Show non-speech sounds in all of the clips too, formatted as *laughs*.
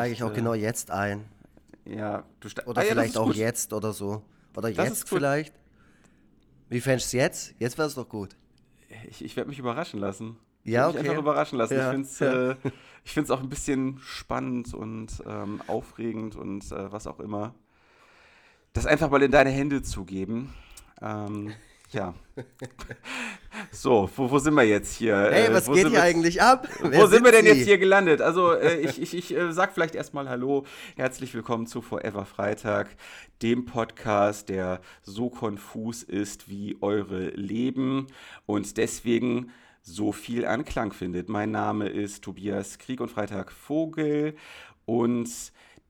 steige ich auch äh, genau jetzt ein. Ja, du ste- Oder Ah, ja, vielleicht auch gut. jetzt oder so. Oder Das jetzt vielleicht. Wie fändest du es jetzt? Jetzt wäre es doch gut. Ich, ich werde mich überraschen lassen. Ich Ja, okay. einfach überraschen lassen. Ja, Ich finde es ja. äh, *laughs* ich auch ein bisschen spannend und ähm, aufregend und äh, was auch immer. Das einfach mal in deine Hände zu geben. Ähm, ja. *laughs* So, wo, wo sind wir jetzt hier? Hey, Äh, was wo geht hier eigentlich ab? Wo sind wir denn jetzt hier gelandet? Also, äh, ich, ich, ich äh, sag vielleicht erstmal Hallo. Herzlich willkommen zu Forever Freitag, dem Podcast, der so konfus ist wie eure Leben und deswegen so viel Anklang findet. Mein Name ist Tobias Krieg und Freitag Vogel und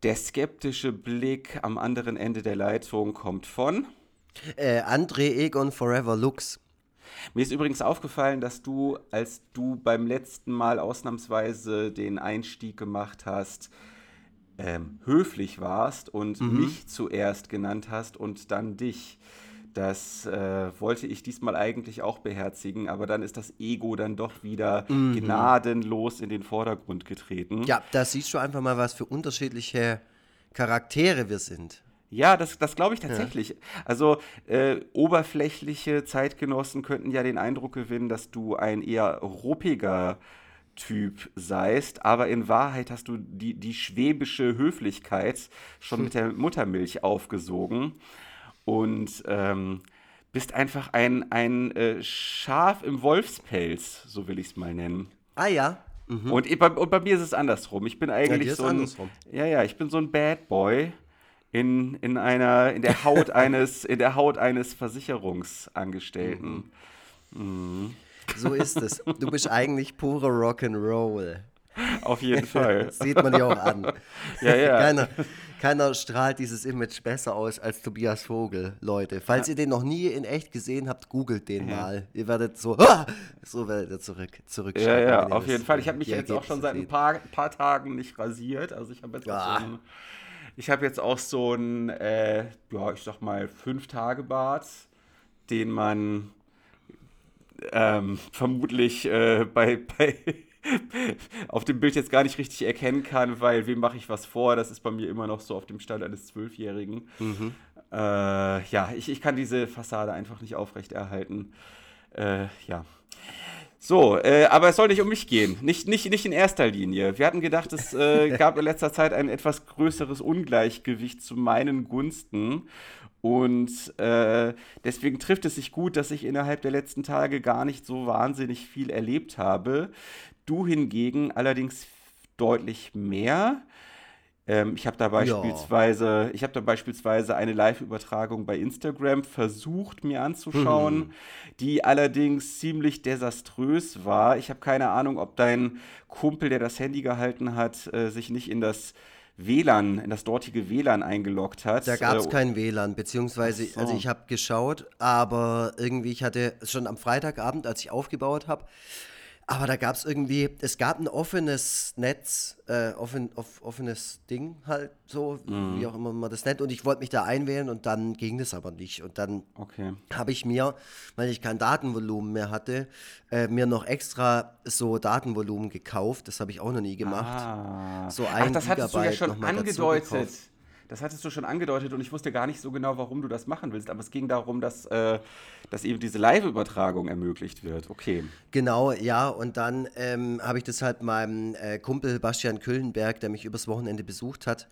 der skeptische Blick am anderen Ende der Leitung kommt von. Äh, André Egon Forever Lux. Mir ist übrigens aufgefallen, dass du, als du beim letzten Mal ausnahmsweise den Einstieg gemacht hast, ähm, höflich warst und mich zuerst genannt hast und dann dich. Das äh, wollte ich diesmal eigentlich auch beherzigen, aber dann ist das Ego dann doch wieder gnadenlos in den Vordergrund getreten. Ja, da siehst du einfach mal, was für unterschiedliche Charaktere wir sind. Ja, das, das glaube ich tatsächlich. Also äh, oberflächliche Zeitgenossen könnten ja den Eindruck gewinnen, dass du ein eher ruppiger Typ seist, aber in Wahrheit hast du die, die schwäbische Höflichkeit schon mit der Muttermilch aufgesogen und ähm, bist einfach ein, ein äh, Schaf im Wolfspelz, so will ich es mal nennen. Ah ja. Und, ich- bei, und bei mir ist es andersrum. Ich bin eigentlich ist so ein, andersrum. ja, ja, ich bin so ein Bad Boy in, in einer, in der Haut *laughs* eines, in der Haut eines Versicherungsangestellten. So ist es. Du bist eigentlich pure Rock'n'Roll. Auf jeden Fall. Das *laughs* sieht man dir auch an. Ja, ja. Keiner, keiner strahlt dieses Image besser aus als Tobias Vogel, Leute. Falls ihr den noch nie in echt gesehen habt, googelt den mal. Ihr werdet so, *laughs* ah! so werdet ihr zurück, Ja, zurückschalten. ja, ihr auf jeden Fall. Ich habe mich jetzt auch schon seit ein paar, paar Tagen nicht rasiert. Also ich habe jetzt, Ah. so ein, ich habe jetzt auch so ein, äh, ja, ich sag mal, fünf Tage Bart, den man ähm, vermutlich äh, bei, *laughs* bei auf dem Bild jetzt gar nicht richtig erkennen kann, weil wem mache ich was vor? Das ist bei mir immer noch so auf dem Stand eines Zwölfjährigen. Mhm. Äh, ja, ich, ich kann diese Fassade einfach nicht aufrechterhalten. Äh, ja. So, äh, aber es soll nicht um mich gehen. Nicht, nicht, nicht in erster Linie. Wir hatten gedacht, es äh, *laughs* gab in letzter Zeit ein etwas größeres Ungleichgewicht zu meinen Gunsten. Und äh, deswegen trifft es sich gut, dass ich innerhalb der letzten Tage gar nicht so wahnsinnig viel erlebt habe. Du hingegen allerdings deutlich mehr. Ähm, ich habe da beispielsweise, ich habe da beispielsweise eine Live-Übertragung bei Instagram versucht mir anzuschauen, die allerdings ziemlich desaströs war. Ich habe keine Ahnung, ob dein Kumpel, der das Handy gehalten hat, äh, sich nicht in das WLAN, in das dortige WLAN eingeloggt hat. Da gab es Äh, kein WLAN, beziehungsweise, so. also ich habe geschaut, aber irgendwie, ich hatte schon am Freitagabend, als ich aufgebaut habe, aber da gab es irgendwie, es gab ein offenes Netz, äh, offen, off, offenes Ding halt so, Mhm. wie auch immer man das nennt, und ich wollte mich da einwählen und dann ging das aber nicht. Und dann Okay. habe ich mir, weil ich kein Datenvolumen mehr hatte, äh, mir noch extra so Datenvolumen gekauft. Das habe ich auch noch nie gemacht. Ah. So Ach, ein das hattest du ja Gigabyte schon angedeutet. Das hattest du schon angedeutet und ich wusste gar nicht so genau, warum du das machen willst. Aber es ging darum, dass, äh, dass eben diese Live-Übertragung ermöglicht wird. Okay. Genau, ja, und dann ähm, habe ich das halt meinem äh, Kumpel Bastian Küllenberg, der mich übers Wochenende besucht hat,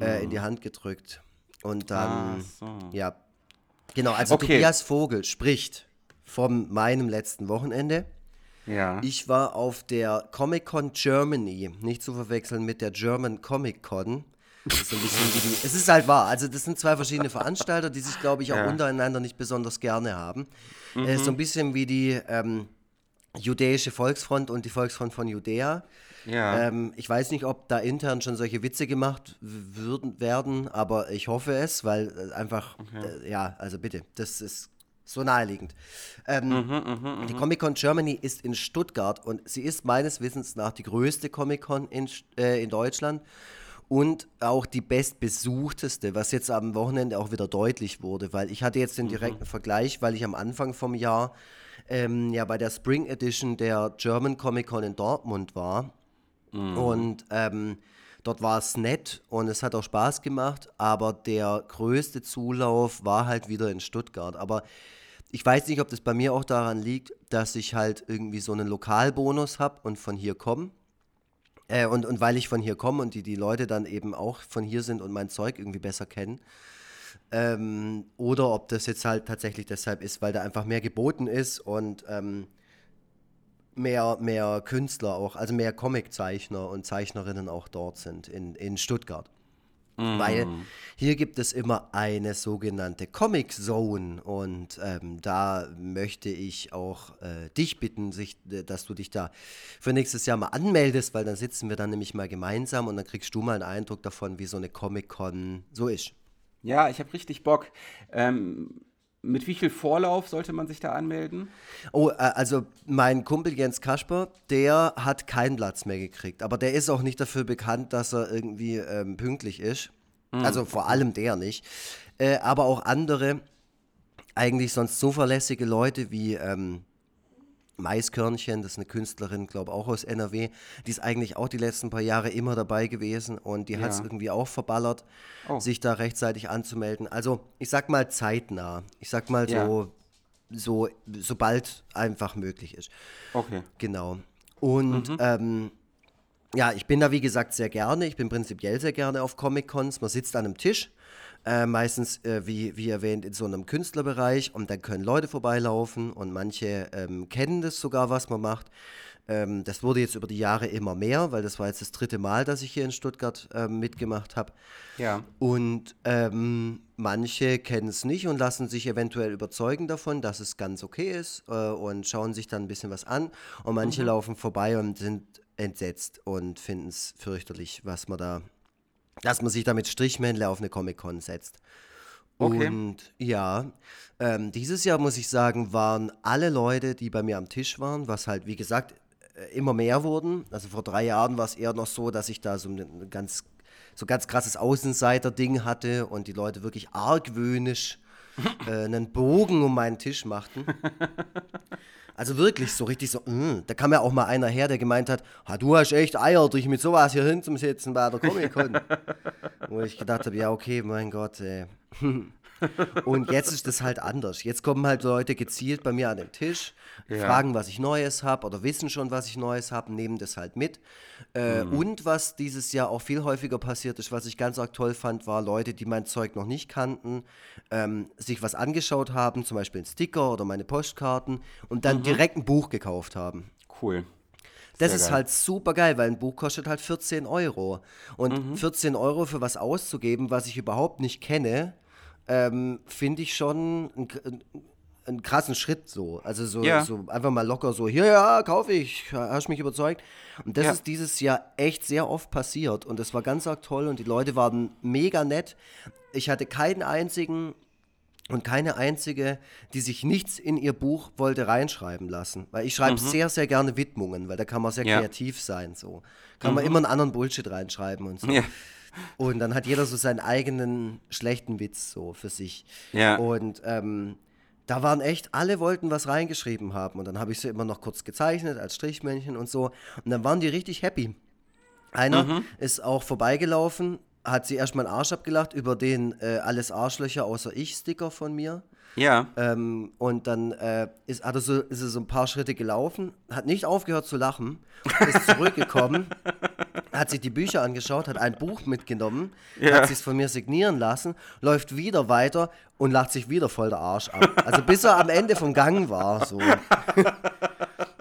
äh, in die Hand gedrückt. Und dann, Mhm. So. ja, genau, also Okay. Tobias Vogel spricht von meinem letzten Wochenende. Ja. Ich war auf der Comic-Con Germany, nicht zu verwechseln mit der German Comic-Con. Das ist so die, es ist halt wahr, also das sind zwei verschiedene Veranstalter, die sich, glaube ich, auch Ja. untereinander nicht besonders gerne haben. Mhm. Äh, so ein bisschen wie die ähm, judäische Volksfront und die Volksfront von Judäa. ja. Ähm, ich weiß nicht, ob da intern schon solche Witze gemacht würden, werden, aber ich hoffe es, weil äh, einfach, äh, ja, also bitte, das ist so naheliegend. Ähm, die Comic-Con Germany ist in Stuttgart und sie ist meines Wissens nach die größte Comic-Con in, St- äh, in Deutschland und auch die bestbesuchteste, was jetzt am Wochenende auch wieder deutlich wurde, weil ich hatte jetzt den direkten Vergleich, weil ich am Anfang vom Jahr ähm, ja bei der Spring Edition der German Comic Con in Dortmund war und ähm, dort war es nett und es hat auch Spaß gemacht, aber der größte Zulauf war halt wieder in Stuttgart. Aber ich weiß nicht, ob das bei mir auch daran liegt, dass ich halt irgendwie so einen Lokalbonus habe und von hier komme. Äh, und, und weil ich von hier komme und die, die Leute dann eben auch von hier sind und mein Zeug irgendwie besser kennen. Ähm, oder ob das jetzt halt tatsächlich deshalb ist, weil da einfach mehr geboten ist und ähm, mehr, mehr Künstler auch, also mehr Comiczeichner und Zeichnerinnen auch dort sind in, in Stuttgart. Mm. Weil hier gibt es immer eine sogenannte Comic Zone und ähm, da möchte ich auch äh, dich bitten, sich, dass du dich da für nächstes Jahr mal anmeldest, weil dann sitzen wir dann nämlich mal gemeinsam und dann kriegst du mal einen Eindruck davon, wie so eine Comic Con so ist. Ja, ich habe richtig Bock. Ähm, mit wie viel Vorlauf sollte man sich da anmelden? Oh, äh, also mein Kumpel Jens Kasper, der hat keinen Platz mehr gekriegt. Aber der ist auch nicht dafür bekannt, dass er irgendwie ähm, pünktlich ist. Mhm. Also vor allem der nicht. Äh, aber auch andere, eigentlich sonst zuverlässige Leute wie ähm, Maiskörnchen, das ist eine Künstlerin, glaube auch aus NRW, die ist eigentlich auch die letzten paar Jahre immer dabei gewesen und die ja. hat es irgendwie auch verballert, oh. sich da rechtzeitig anzumelden. Also ich sag mal zeitnah. Ich sag mal ja. so, so, sobald einfach möglich ist. Okay. Genau. Und mhm. ähm, ja, ich bin da wie gesagt sehr gerne. Ich bin prinzipiell sehr gerne auf Comic-Cons. Man sitzt an einem Tisch äh, meistens, äh, wie, wie erwähnt, in so einem Künstlerbereich und dann können Leute vorbeilaufen und manche ähm, kennen das sogar, was man macht. Ähm, das wurde jetzt über die Jahre immer mehr, weil das war jetzt das dritte Mal, dass ich hier in Stuttgart ähm, mitgemacht habe. Ja. Und ähm, manche kennen es nicht und lassen sich eventuell überzeugen davon, dass es ganz okay ist äh, und schauen sich dann ein bisschen was an. Und manche mhm. laufen vorbei und sind entsetzt und finden es fürchterlich, was man da dass man sich da mit Strichmännle auf eine Comic-Con setzt. Okay. Und ja, ähm, dieses Jahr muss ich sagen, waren alle Leute, die bei mir am Tisch waren, was halt, wie gesagt, äh, immer mehr wurden. Also vor drei Jahren war es eher noch so, dass ich da so ein ganz, so ganz krasses Außenseiter-Ding hatte und die Leute wirklich argwöhnisch äh, einen Bogen um meinen Tisch machten. *laughs* Also wirklich so richtig so, mh. da kam ja auch mal einer her, der gemeint hat, du hast echt Eier, dich mit sowas hier hinzusetzen bei der Comic-Con. *laughs* Wo ich gedacht habe, ja okay, mein Gott, ey. Und jetzt ist das halt anders. Jetzt kommen halt Leute gezielt bei mir an den Tisch, ja. fragen, was ich Neues habe oder wissen schon, was ich Neues habe, nehmen das halt mit. Äh, mhm. Und was dieses Jahr auch viel häufiger passiert ist, was ich ganz arg toll fand, war Leute, die mein Zeug noch nicht kannten, ähm, sich was angeschaut haben, zum Beispiel einen Sticker oder meine Postkarten und dann mhm. direkt ein Buch gekauft haben. Cool. Das Sehr ist geil. halt super geil, weil ein Buch kostet halt 14 Euro. Und mhm. 14 Euro für was auszugeben, was ich überhaupt nicht kenne, ähm, finde ich schon einen, einen, krassen Schritt so. Also so, ja. so einfach mal locker so, hier, ja, kaufe ich, hast mich überzeugt. Und das ja. ist dieses Jahr echt sehr oft passiert und das war ganz arg toll und die Leute waren mega nett. Ich hatte keinen einzigen und keine einzige, die sich nichts in ihr Buch wollte reinschreiben lassen. Weil ich schreibe mhm. sehr, sehr gerne Widmungen, weil da kann man sehr ja. kreativ sein. So. Kann mhm. man immer einen anderen Bullshit reinschreiben und so. Und dann hat jeder so seinen eigenen schlechten Witz so für sich. Ja. Und ähm, da waren echt, alle wollten was reingeschrieben haben. Und dann habe ich sie immer noch kurz gezeichnet als Strichmännchen und so. Und dann waren die richtig happy. Einer mhm. ist auch vorbeigelaufen, hat sie erstmal einen Arsch abgelacht über den äh, alles Arschlöcher außer ich Sticker von mir. Ja. Ähm, und dann äh, ist, hat er so, ist er so ein paar Schritte gelaufen, hat nicht aufgehört zu lachen, ist zurückgekommen, *laughs* hat sich die Bücher angeschaut, hat ein Buch mitgenommen, ja. hat sich von mir signieren lassen, läuft wieder weiter und lacht sich wieder voll der Arsch ab. Also bis er am Ende vom Gang war. So. *laughs*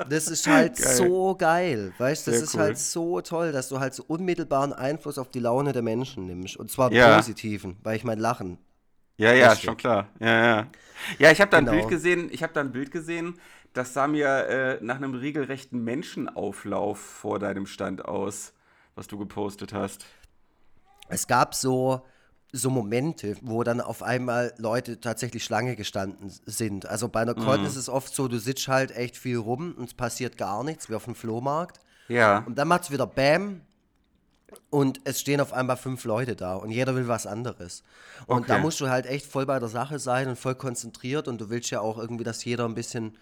Das ist halt geil. so geil, weißt du? Das Sehr ist cool. halt so toll, dass du halt so unmittelbaren Einfluss auf die Laune der Menschen nimmst. Und zwar ja. positiven, weil ich mein Lachen ja, ja, Richtig. schon klar. Ja, ja. Ja, ich habe da ein genau. Bild gesehen, ich habe da ein Bild gesehen, das sah mir äh, nach einem regelrechten Menschenauflauf vor deinem Stand aus, was du gepostet hast. Es gab so, so Momente, wo dann auf einmal Leute tatsächlich Schlange gestanden sind. Also bei einer Con mhm. ist es oft so, du sitzt halt echt viel rum und es passiert gar nichts, wie auf dem Flohmarkt. Ja. Und dann macht es wieder Bäm und es stehen auf einmal fünf Leute da und jeder will was anderes. Und okay. da musst du halt echt voll bei der Sache sein und voll konzentriert und du willst ja auch irgendwie, dass jeder ein bisschen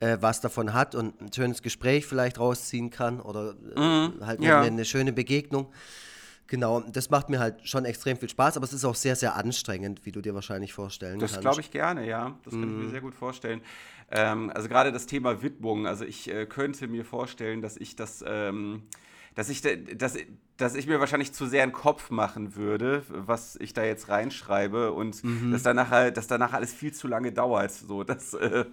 äh, was davon hat und ein schönes Gespräch vielleicht rausziehen kann oder äh, mhm. halt ja. eine, eine, schöne Begegnung. Genau, das macht mir halt schon extrem viel Spaß, aber es ist auch sehr, sehr anstrengend, wie du dir wahrscheinlich vorstellen das kannst. Das glaube ich gerne, ja. Das kann mm. ich mir mhm. sehr gut vorstellen. Ähm, also gerade das Thema Widmung, also ich äh, könnte mir vorstellen, dass ich das ähm, dass ich, dass, dass ich mir wahrscheinlich zu sehr einen Kopf machen würde, was ich da jetzt reinschreibe und mhm. dass, danach, halt, dass danach alles viel zu lange dauert. So, dass, äh,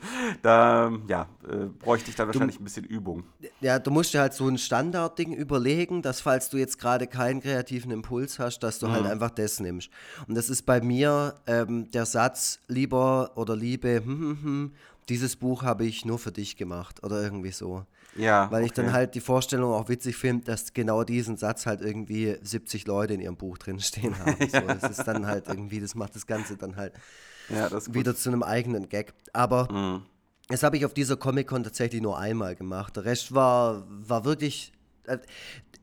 da ja, äh, bräuchte ich dann wahrscheinlich du, ein bisschen Übung. Ja, du musst dir halt so ein Standardding überlegen, dass falls du jetzt gerade keinen kreativen Impuls hast, dass du halt mhm. halt einfach das nimmst. Und das ist bei mir ähm, der Satz, lieber oder liebe, hm, hm, hm, dieses Buch habe ich nur für dich gemacht oder irgendwie so. Ja. Weil ich dann halt die Vorstellung auch witzig finde, dass genau diesen Satz halt irgendwie 70 Leute in ihrem Buch drin stehen *laughs* haben. so, das ist dann halt irgendwie, das macht das Ganze dann halt ja, wieder zu einem eigenen Gag. Aber mhm. das habe ich auf dieser Comic-Con tatsächlich nur einmal gemacht. Der Rest war, war wirklich. Äh,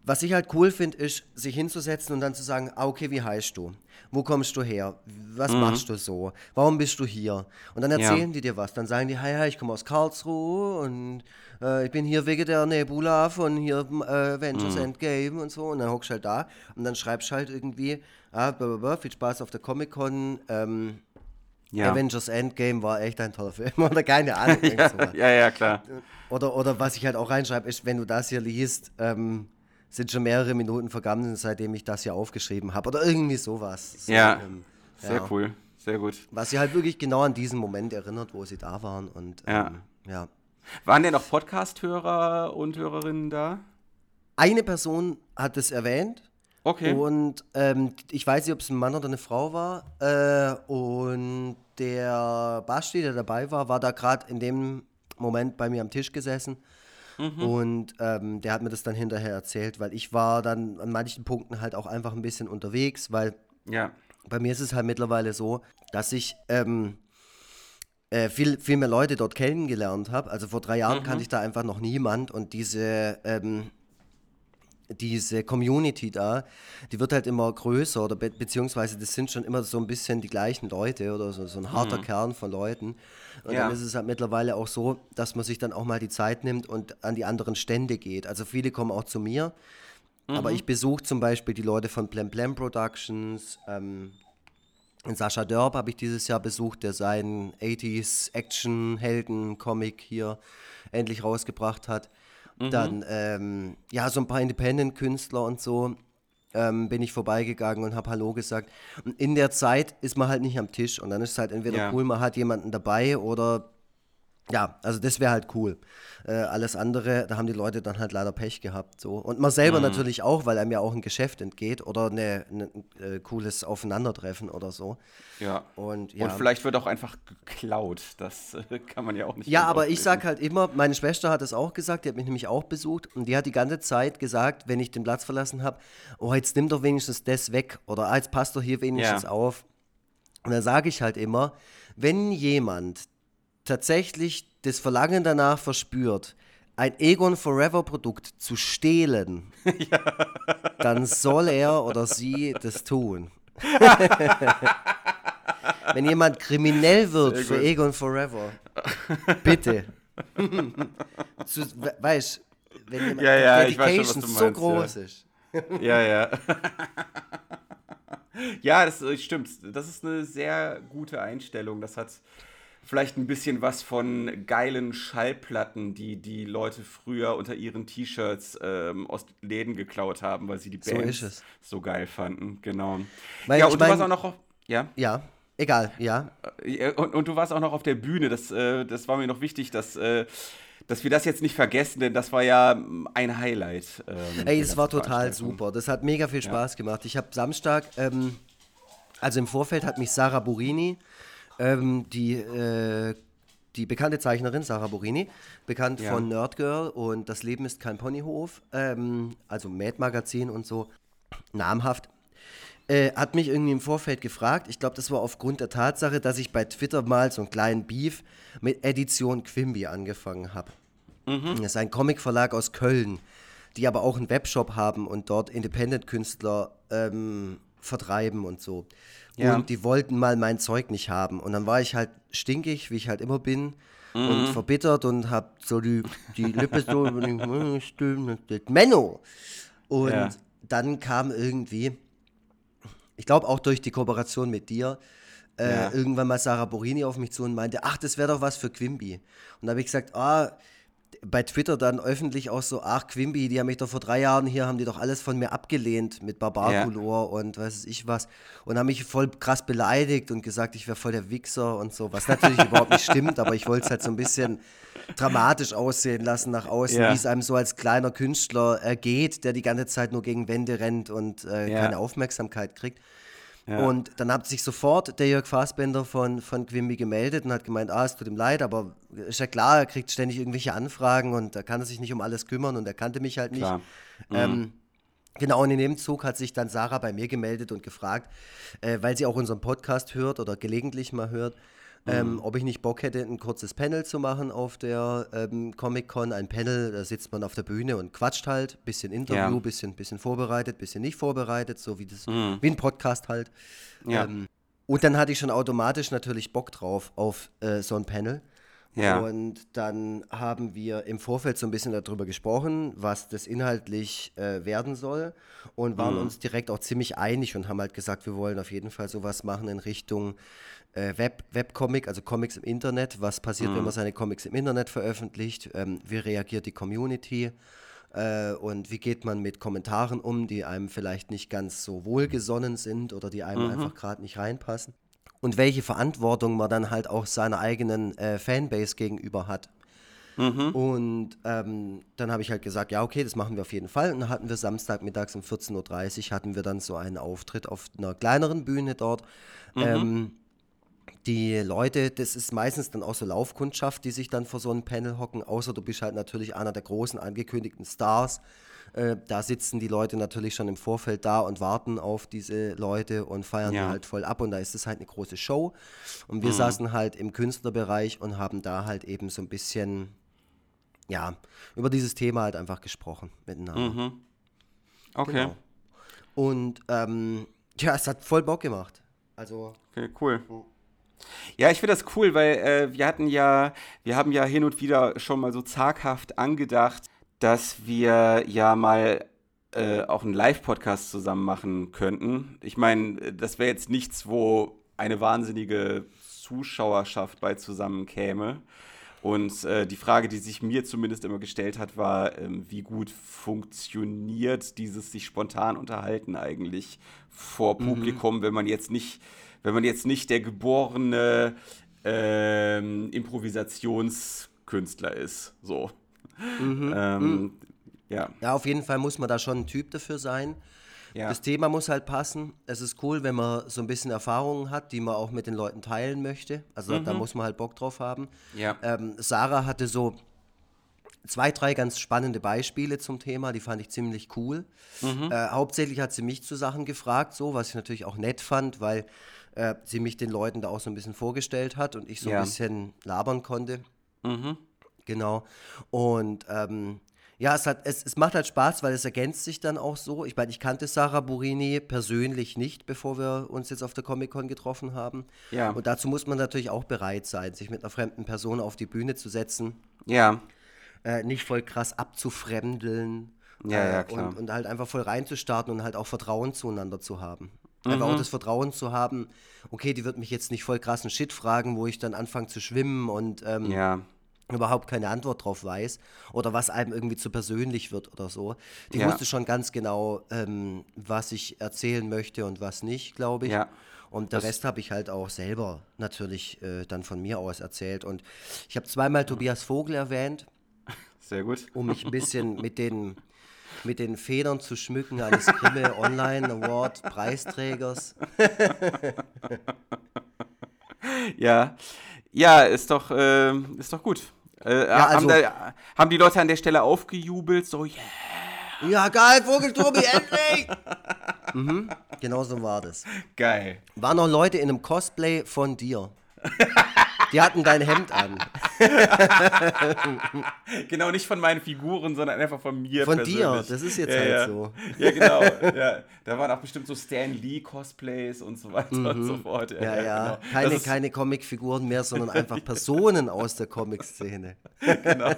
was ich halt cool finde, ist, sich hinzusetzen und dann zu sagen, ah, okay, wie heißt du? Wo kommst du her? Was mhm. machst du so? Warum bist du hier? Und dann erzählen ja. die dir was. Dann sagen die, hi, hi, ich komme aus Karlsruhe und äh, ich bin hier wegen der Nebula von hier äh, Ventures mhm. Endgame und so. Und dann hockst du halt da und dann schreibst du halt irgendwie, ah, blablabla, viel Spaß auf der Comic-Con. Ähm, ja. Avengers Endgame war echt ein toller Film *laughs* oder keine Ahnung. *laughs* ja, ja, ja, klar. Oder, oder was ich halt auch reinschreibe, ist, wenn du das hier liest, ähm, sind schon mehrere Minuten vergangen, seitdem ich das hier aufgeschrieben habe. Oder irgendwie sowas. So, ja, ähm, sehr ja. cool, sehr gut. Was sie halt wirklich genau an diesen Moment erinnert, wo sie da waren. Und ja. Ähm, ja. Waren denn noch Podcast-Hörer und Hörerinnen da? Eine Person hat es erwähnt. Okay. Und ähm, ich weiß nicht, ob es ein Mann oder eine Frau war. Äh, und der Basti, der dabei war, war da gerade in dem Moment bei mir am Tisch gesessen. Mhm. Und ähm, der hat mir das dann hinterher erzählt, weil ich war dann an manchen Punkten halt auch einfach ein bisschen unterwegs, weil ja. bei mir ist es halt mittlerweile so, dass ich ähm, äh, viel, viel mehr Leute dort kennengelernt habe. Also vor drei Jahren mhm. kannte ich da einfach noch niemand und diese, ähm, diese Community da, die wird halt immer größer oder be beziehungsweise das sind schon immer so ein bisschen die gleichen Leute oder so, so ein harter mhm. Kern von Leuten. Und ja. dann ist es halt mittlerweile auch so, dass man sich dann auch mal die Zeit nimmt und an die anderen Stände geht. Also viele kommen auch zu mir. Mhm. Aber ich besuche zum Beispiel die Leute von Plem Plem Productions, ähm, Sascha Dörb habe ich dieses Jahr besucht, der seinen 80s Action-Helden-Comic hier endlich rausgebracht hat. Mhm. Dann, ähm, ja, so ein paar Independent-Künstler und so ähm, bin ich vorbeigegangen und habe Hallo gesagt. Und in der Zeit ist man halt nicht am Tisch und dann ist es halt entweder ja. cool, man hat jemanden dabei oder ja, also das wäre halt cool. Äh, alles andere, da haben die Leute dann halt leider Pech gehabt. So. Und man selber mhm. natürlich auch, weil einem ja auch ein Geschäft entgeht oder ein ne, äh, cooles Aufeinandertreffen oder so. Ja. Und, ja. Und vielleicht wird auch einfach geklaut. Das äh, kann man ja auch nicht. Ja, aber ich sag halt immer, meine Schwester hat es auch gesagt, die hat mich nämlich auch besucht und die hat die ganze Zeit gesagt, wenn ich den Platz verlassen habe, oh, jetzt nimm doch wenigstens das weg oder ah, jetzt passt doch hier wenigstens ja. auf. Und dann sage ich halt immer, wenn jemand tatsächlich das Verlangen danach verspürt, ein Egon Forever Produkt zu stehlen, *laughs* ja. dann soll er oder sie das tun. *laughs* Wenn jemand kriminell wird für Egon Forever, bitte. *laughs* zu, weißt wenn jemand ja, ja, Dedication schon, so meinst, groß ja. ist. ja, ja. ja, das stimmt. Das ist eine sehr gute Einstellung. Das hat vielleicht ein bisschen was von geilen Schallplatten, die die Leute früher unter ihren T-Shirts ähm, aus Läden geklaut haben, weil sie die Band so, so geil fanden. Genau. Weil ja, und mein, du warst auch noch auf, ja? Ja, egal, ja. Äh, und, und du warst auch noch auf der Bühne. Das, äh, das war mir noch wichtig, dass äh, dass wir das jetzt nicht vergessen, denn das war ja ein Highlight. Ähm, Ey, es war total super. Das hat mega viel Spaß ja. gemacht. Ich habe Samstag, ähm, also im Vorfeld hat mich Sarah Burini, ähm, die, äh, die bekannte Zeichnerin Sarah Borini, bekannt ja. von Nerdgirl und Das Leben ist kein Ponyhof, ähm, also Mad Magazin und so, namhaft. Äh, hat mich irgendwie im Vorfeld gefragt. Ich glaube, das war aufgrund der Tatsache, dass ich bei Twitter mal so einen kleinen Beef mit Edition Quimby angefangen habe. Mhm. Das ist ein Comicverlag aus Köln, die aber auch einen Webshop haben und dort Independent-Künstler ähm, vertreiben und so. Ja. Und die wollten mal mein Zeug nicht haben. Und dann war ich halt stinkig, wie ich halt immer bin. Mhm. Und verbittert und hab so die, die Lippe so, Menno. Und ja. dann kam irgendwie, ich glaube auch durch die Kooperation mit dir, äh, ja. irgendwann mal Sarah Borini auf mich zu und meinte, ach, das wäre doch was für Quimby. Und da habe ich gesagt, ah, bei Twitter dann öffentlich auch so, ach Quimby, die haben mich doch vor drei Jahren hier, haben die doch alles von mir abgelehnt mit Barbarkulor ja. und weiß ich was und haben mich voll krass beleidigt und gesagt, ich wäre voll der Wichser und so, was natürlich *laughs* überhaupt nicht stimmt, aber ich wollte es halt so ein bisschen dramatisch aussehen lassen nach außen, ja. wie es einem so als kleiner Künstler ergeht, äh, der die ganze Zeit nur gegen Wände rennt und äh, ja. keine Aufmerksamkeit kriegt. Und dann hat sich sofort der Jörg Fassbender von, von Quimby gemeldet und hat gemeint, ah, es tut ihm leid, aber ist ja klar, er kriegt ständig irgendwelche Anfragen und da kann er sich nicht um alles kümmern und er kannte mich halt nicht. Mhm. Ähm, Genau, und in dem Zug hat sich dann Sarah bei mir gemeldet und gefragt, äh, weil sie auch unseren Podcast hört oder gelegentlich mal hört, ähm, mhm. ob ich nicht Bock hätte, ein kurzes Panel zu machen auf der ähm, Comic-Con. Ein Panel, da sitzt man auf der Bühne und quatscht halt, bisschen Interview, ja. bisschen, bisschen vorbereitet, bisschen nicht vorbereitet, so wie, das, mhm. wie ein Podcast halt. Ja. Ähm, und dann hatte ich schon automatisch natürlich Bock drauf auf äh, so ein Panel. Ja. Und dann haben wir im Vorfeld so ein bisschen darüber gesprochen, was das inhaltlich äh, werden soll und waren mhm. uns direkt auch ziemlich einig und haben halt gesagt, wir wollen auf jeden Fall sowas machen in Richtung äh, Web, Webcomic, also Comics im Internet. Was passiert, mhm. wenn man seine Comics im Internet veröffentlicht? Ähm, wie reagiert die Community? Äh, und wie geht man mit Kommentaren um, die einem vielleicht nicht ganz so wohlgesonnen sind oder die einem mhm. einfach gerade nicht reinpassen? Und welche Verantwortung man dann halt auch seiner eigenen äh, Fanbase gegenüber hat. Mhm. Und ähm, dann habe ich halt gesagt, ja, okay, das machen wir auf jeden Fall. Und dann hatten wir Samstagmittags um 14.30 Uhr hatten wir dann so einen Auftritt auf einer kleineren Bühne dort. Mhm. Ähm, die Leute, das ist meistens dann auch so Laufkundschaft, die sich dann vor so einem Panel hocken, außer du bist halt natürlich einer der großen angekündigten Stars. Äh, da sitzen die Leute natürlich schon im Vorfeld da und warten auf diese Leute und feiern ja. halt voll ab und da ist es halt eine große Show. Und wir mhm. saßen halt im Künstlerbereich und haben da halt eben so ein bisschen, ja, über dieses Thema halt einfach gesprochen miteinander. Mhm. Okay. Genau. Und ähm, ja, es hat voll Bock gemacht. Also. Okay, cool. Ja, ich finde das cool, weil äh, wir hatten ja, wir haben ja hin und wieder schon mal so zaghaft angedacht, dass wir ja mal äh, auch einen Live-Podcast zusammen machen könnten. Ich meine, das wäre jetzt nichts, wo eine wahnsinnige Zuschauerschaft bei zusammenkäme. Und äh, die Frage, die sich mir zumindest immer gestellt hat, war, ähm, wie gut funktioniert dieses sich spontan unterhalten eigentlich vor mhm. Publikum, mhm. wenn man jetzt nicht wenn man jetzt nicht der geborene ähm, Improvisationskünstler ist. So. Mhm. Ähm, mhm. ja. ja, auf jeden Fall muss man da schon ein Typ dafür sein. Ja. Das Thema muss halt passen. Es ist cool, wenn man so ein bisschen Erfahrungen hat, die man auch mit den Leuten teilen möchte. Also mhm. da muss man halt Bock drauf haben. Ja. Ähm, Sarah hatte so zwei, drei ganz spannende Beispiele zum Thema, die fand ich ziemlich cool. Mhm. Äh, hauptsächlich hat sie mich zu Sachen gefragt, so, was ich natürlich auch nett fand, weil äh, sie mich den Leuten da auch so ein bisschen vorgestellt hat und ich so ja. ein bisschen labern konnte. Mhm. Genau. Und ähm, ja, es, hat, es, es macht halt Spaß, weil es ergänzt sich dann auch so. Ich meine, ich kannte Sarah Burini persönlich nicht, bevor wir uns jetzt auf der Comic-Con getroffen haben. Ja. Und dazu muss man natürlich auch bereit sein, sich mit einer fremden Person auf die Bühne zu setzen. Ja. Äh, nicht voll krass abzufremdeln. Ja, äh, ja, klar. Und, und, halt einfach voll reinzustarten und halt auch Vertrauen zueinander zu haben. Einfach mhm. auch das Vertrauen zu haben, okay, die wird mich jetzt nicht voll krassen Shit fragen, wo ich dann anfange zu schwimmen und ähm, ja. überhaupt keine Antwort drauf weiß oder was einem irgendwie zu persönlich wird oder so. Die ja. wusste schon ganz genau, ähm, was ich erzählen möchte und was nicht, glaube ich. Ja. Und der das Rest habe ich halt auch selber natürlich äh, dann von mir aus erzählt. Und ich habe zweimal Tobias Vogel erwähnt. Sehr gut. Um mich ein bisschen mit den mit den Federn zu schmücken eines Grimme *laughs* Online Award Preisträgers. *laughs* ja, ja, ist doch, äh, ist doch gut. Äh, ja, also, haben, da, haben, die Leute an der Stelle aufgejubelt, so, yeah. Ja, geil, Vogeltobi, endlich! *laughs* mhm, genau so war das. Geil. Waren noch Leute in einem Cosplay von dir. Die hatten dein Hemd an. *laughs* genau, nicht von meinen Figuren, sondern einfach von mir. Von persönlich. dir, das ist jetzt ja, halt ja. so. Ja, genau. Ja. Da waren auch bestimmt so Stan Lee-Cosplays und so weiter mhm. und so fort. Ja, ja. ja. Genau. Keine, keine Comicfiguren mehr, sondern einfach Personen aus der Comic-Szene. *laughs* genau. *laughs*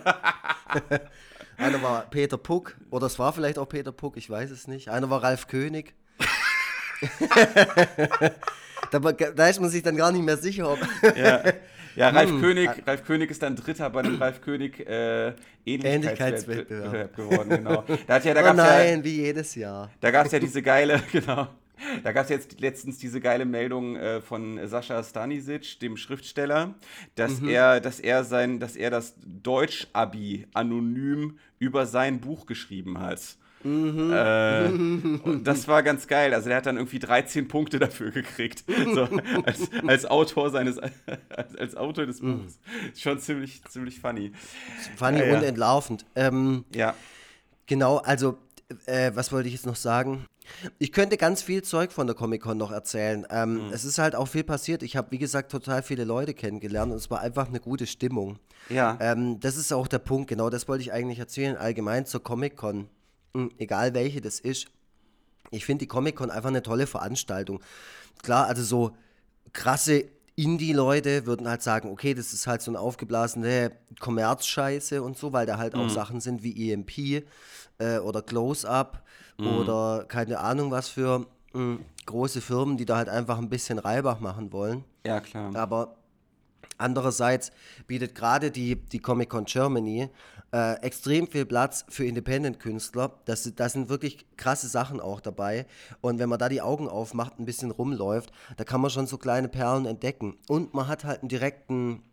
einer war Peter Puck, oder es war vielleicht auch Peter Puck, ich weiß es nicht. Einer war Ralf König. da, da, ist man sich dann gar nicht mehr sicher, ob. ja. Ja, Ralf, hm. König, Ralf König ist dann Dritter bei dem Ralf König äh, Ähnlichkeitswettbewerb geworden. Genau. Da hat ja, da oh nein, ja, wie jedes Jahr. Da gab es ja diese geile, *laughs* genau. Da gab es jetzt letztens diese geile Meldung äh, von Sascha Stanisic, dem Schriftsteller, dass mhm. er, dass er sein, dass er das Deutsch-Abi anonym über sein Buch geschrieben hat. Mhm. Äh, und das war ganz geil. Also der hat dann irgendwie 13 Punkte dafür gekriegt. So, als, als, Autor seines, als, als Autor des. Buches. Mhm. Schon ziemlich, ziemlich funny. Funny äh, und ja. entlarvend. Ähm, ja. Genau, also äh, was wollte ich jetzt noch sagen? Ich könnte ganz viel Zeug von der Comic-Con noch erzählen. Ähm, mhm. Es ist halt auch viel passiert. Ich habe, wie gesagt, total viele Leute kennengelernt und es war einfach eine gute Stimmung. Ja. Ähm, das ist auch der Punkt, genau das wollte ich eigentlich erzählen, allgemein zur Comic-Con. Hm, egal welche das ist. Ich finde die Comic-Con einfach eine tolle Veranstaltung. Klar, also so krasse Indie-Leute würden halt sagen, okay, das ist halt so eine aufgeblasene Kommerzscheiße und so, weil da halt mhm. auch Sachen sind wie EMP äh, oder Close-Up mhm. oder keine Ahnung was für mh, große Firmen, die da halt einfach ein bisschen Reibach machen wollen. Ja, klar. Aber andererseits bietet gerade die, die Comic-Con Germany äh, extrem viel Platz für Independent-Künstler. Das, das sind wirklich krasse Sachen auch dabei. Und wenn man da die Augen aufmacht, ein bisschen rumläuft, da kann man schon so kleine Perlen entdecken. Und man hat halt einen direkten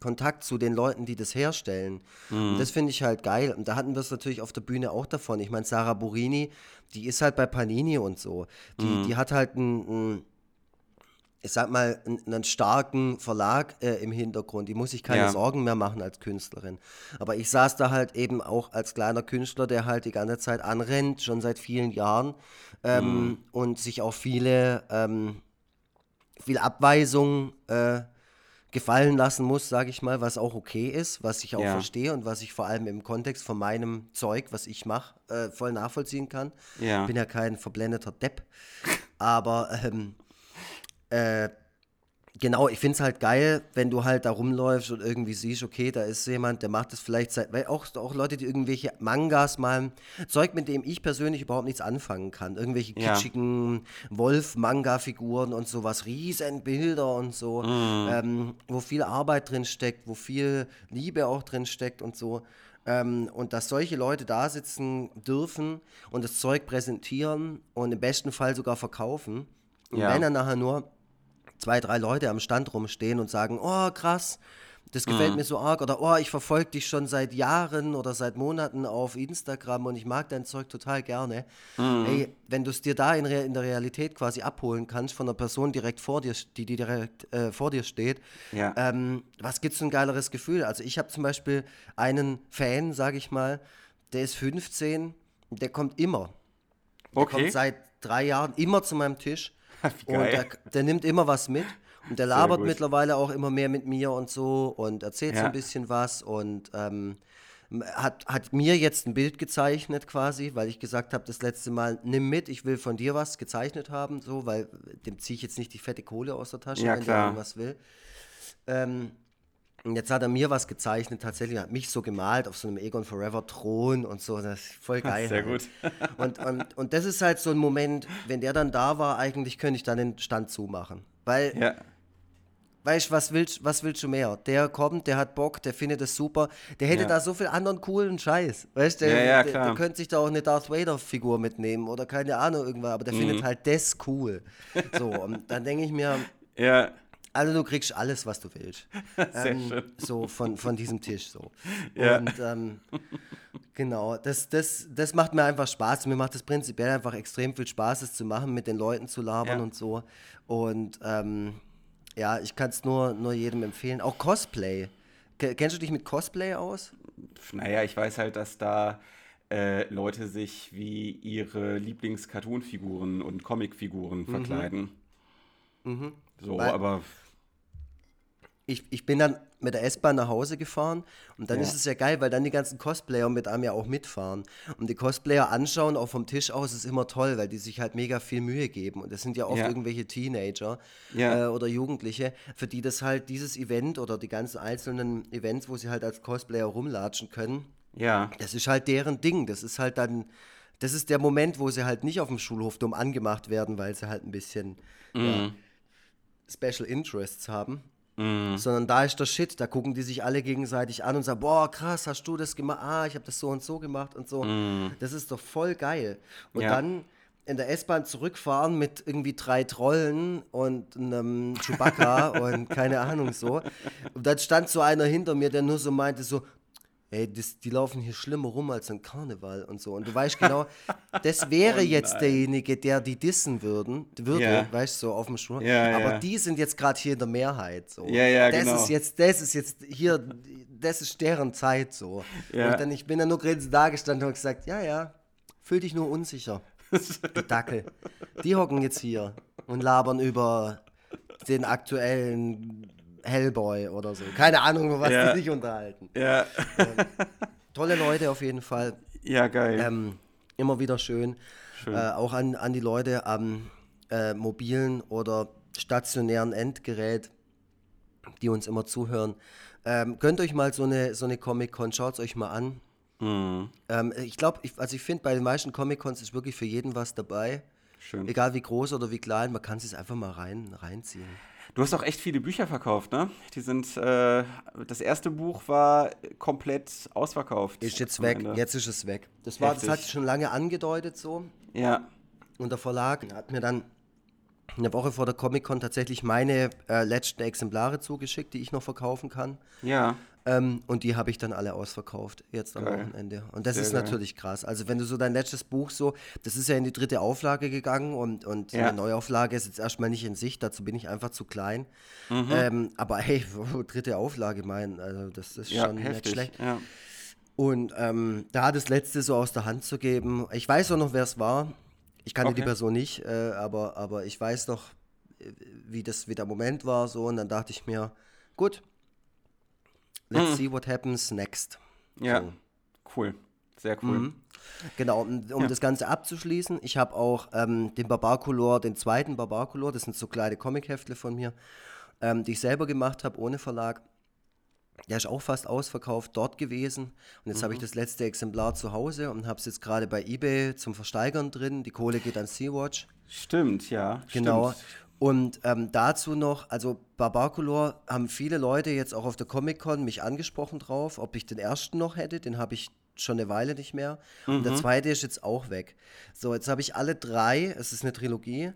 Kontakt zu den Leuten, die das herstellen. Mhm. Und das finde ich halt geil. Und da hatten wir es natürlich auf der Bühne auch davon. Ich meine, Sarah Burini, die ist halt bei Panini und so. Die, mhm. die hat halt ein, ein ich sag mal, einen starken Verlag äh, im Hintergrund. Die muss sich keine ja. Sorgen mehr machen als Künstlerin. Aber ich saß da halt eben auch als kleiner Künstler, der halt die ganze Zeit anrennt, schon seit vielen Jahren ähm, mhm. und sich auch viele, ähm, viel Abweisung äh, gefallen lassen muss, sage ich mal, was auch okay ist, was ich auch ja. verstehe und was ich vor allem im Kontext von meinem Zeug, was ich mache, äh, voll nachvollziehen kann. Ja. Bin ja kein verblendeter Depp. Aber ähm, äh, genau, ich finde es halt geil, wenn du halt da rumläufst und irgendwie siehst, okay, da ist jemand, der macht das vielleicht seit, weil auch, auch Leute, die irgendwelche Mangas malen, Zeug, mit dem ich persönlich überhaupt nichts anfangen kann. Irgendwelche ja. kitschigen Wolf-Manga-Figuren und sowas, riesen Bilder und so, mm. ähm, wo viel Arbeit drin steckt, wo viel Liebe auch drin steckt und so. Ähm, und dass solche Leute da sitzen dürfen und das Zeug präsentieren und im besten Fall sogar verkaufen. Und ja. wenn er nachher nur zwei, drei Leute am Stand rumstehen und sagen, oh krass, das gefällt mhm. mir so arg oder oh, ich verfolge dich schon seit Jahren oder seit Monaten auf Instagram und ich mag dein Zeug total gerne. Mhm. Ey, wenn du es dir da in, in, der Realität quasi abholen kannst von einer Person direkt vor dir, die, die direkt äh, vor dir steht, ja. ähm, was gibt's für ein geileres Gefühl? Also ich habe zum Beispiel einen Fan, sage ich mal, der ist 15, der kommt immer. Der okay. kommt seit drei Jahren immer zu meinem Tisch *laughs* und der, der, nimmt immer was mit. Und der labert mittlerweile auch immer mehr mit mir und so und erzählt ja. so ein bisschen was und ähm, hat, hat mir jetzt ein Bild gezeichnet quasi, weil ich gesagt habe, das letzte Mal, nimm mit, ich will von dir was gezeichnet haben, so, weil dem ziehe ich jetzt nicht die fette Kohle aus der Tasche, ja, wenn klar. der irgendwas will. Ähm, und jetzt hat er mir was gezeichnet, tatsächlich, hat mich so gemalt auf so einem Egon Forever Thron und so. Das ist voll *laughs* geil. Sehr halt. gut. und, und, und das ist halt so ein Moment, wenn der dann da war, eigentlich könnte ich dann den Stand zumachen. Weil, ja. weißt du, was willst, was willst du mehr? Der kommt, der hat Bock, der findet es super. Der hätte ja. da so viel anderen coolen Scheiß. Weißt du, der, ja, der, der, könnte sich da auch eine Darth Vader-Figur mitnehmen oder keine Ahnung, irgendwas, aber der mhm. findet halt das cool. So, und dann denke ich mir, ja also du kriegst alles, was du willst. *laughs* Sehr ähm, schön. So von, von diesem Tisch so. Ja. Und ähm, genau, das, das, das macht mir einfach Spaß. Mir macht es prinzipiell einfach extrem viel Spaß, es zu machen, mit den Leuten zu labern ja. und so. Und ähm, ja, ich kann es nur, nur jedem empfehlen. Auch Cosplay. Kennst du dich mit Cosplay aus? Naja, ich weiß halt, dass da äh, Leute sich wie ihre Lieblings-Cartoon-Figuren und Comic-Figuren mhm. verkleiden. Mhm. So, Weil, aber ich, ich bin dann mit der S-Bahn nach Hause gefahren und dann ja. ist es ja geil, weil dann die ganzen Cosplayer mit einem ja auch mitfahren. Und die Cosplayer anschauen, auch vom Tisch aus, ist immer toll, weil die sich halt mega viel Mühe geben. Und das sind ja oft ja. irgendwelche Teenager ja. äh, oder Jugendliche, für die das halt dieses Event oder die ganzen einzelnen Events, wo sie halt als Cosplayer rumlatschen können, Ja. Das ist halt deren Ding. Das ist halt dann, das ist der Moment, wo sie halt nicht auf dem Schulhof dumm angemacht werden, weil sie halt ein bisschen Mhm. Special Interests haben. Mhm. Sondern da ist der Shit, da gucken die sich alle gegenseitig an und sagen, boah, krass, hast du das gemacht? Ah, ich habe das so und so gemacht und so. Das ist doch voll geil. Und. Ja. dann in der S-Bahn zurückfahren mit irgendwie drei Trollen und einem Chewbacca *laughs* und keine Ahnung so. Und dann stand so einer hinter mir, der nur so meinte so, ey, das, die laufen hier schlimmer rum als ein Karneval und so. Und du weißt genau, *laughs* das wäre Oh jetzt derjenige, der die dissen würden, würde, Ja. weißt du, so auf dem Schwur. Ja, Aber ja. die sind jetzt gerade hier in der Mehrheit. So. Ja, ja, das genau. Ist jetzt, das ist jetzt hier, das ist deren Zeit so. Und dann, ich bin dann nur gerade da gestanden und gesagt, ja, ja, fühl dich nur unsicher. *laughs* Die Dackel. Die hocken jetzt hier und labern über den aktuellen Hellboy oder so. Keine Ahnung, über was Ja. die sich unterhalten. Ja. Tolle Leute auf jeden Fall. Ja, geil. Ähm, immer wieder schön. Schön. Äh, auch an, an die Leute am äh, mobilen oder stationären Endgerät, die uns immer zuhören. Ähm, gönnt euch mal so eine, so eine Comic-Con, schaut es euch mal an. Mhm. Ähm, ich glaube, ich, also ich finde, bei den meisten Comic-Cons ist wirklich für jeden was dabei. Schön. Egal wie groß oder wie klein, man kann es einfach mal rein, reinziehen. Du hast auch echt viele Bücher verkauft, ne? Die sind, äh, das erste Buch war komplett ausverkauft. Ist jetzt weg, Ende. jetzt ist es weg. Das, war, das Heftig. hat sich schon lange angedeutet so. Ja. Und der Verlag hat mir dann eine Woche vor der Comic-Con tatsächlich meine äh, letzten Exemplare zugeschickt, die ich noch verkaufen kann. Ja. Ähm, und die habe ich dann alle ausverkauft, jetzt am Geil. Wochenende. Und das Sehr ist geil. natürlich krass. Also wenn du so dein letztes Buch so, das ist ja in die dritte Auflage gegangen und, und Ja. eine Neuauflage ist jetzt erstmal nicht in Sicht, dazu bin ich einfach zu klein. Mhm. Ähm, aber hey, *laughs* dritte Auflage, mein, also das ist Ja, schon nicht heftig. schlecht. Ja. Und ähm, da das letzte so aus der Hand zu geben, ich weiß auch noch, wer es war. Ich kannte die Okay. Person nicht, äh, aber, aber ich weiß noch, äh, wie das wie der Moment war so. Und dann dachte ich mir, gut, let's see what happens next. Mhm. Ja. So. Cool. Sehr cool. Mhm. Genau, um, um Ja. das Ganze abzuschließen, ich habe auch ähm, den Barbarcolor, den zweiten Barbarcolor, das sind so kleine Comicheftle von mir, ähm, die ich selber gemacht habe, ohne Verlag. Der ist auch fast ausverkauft dort gewesen. Und jetzt Mhm. habe ich das letzte Exemplar zu Hause und habe es jetzt gerade bei eBay zum Versteigern drin. Die Kohle geht an Sea-Watch. Stimmt, ja. Genau. Stimmt. Und ähm, dazu noch, also Barbarcolor haben viele Leute jetzt auch auf der Comic-Con mich angesprochen drauf, ob ich den ersten noch hätte. Den habe ich schon eine Weile nicht mehr. Und Mhm. der zweite ist jetzt auch weg. So, jetzt habe ich alle drei, es ist eine Trilogie,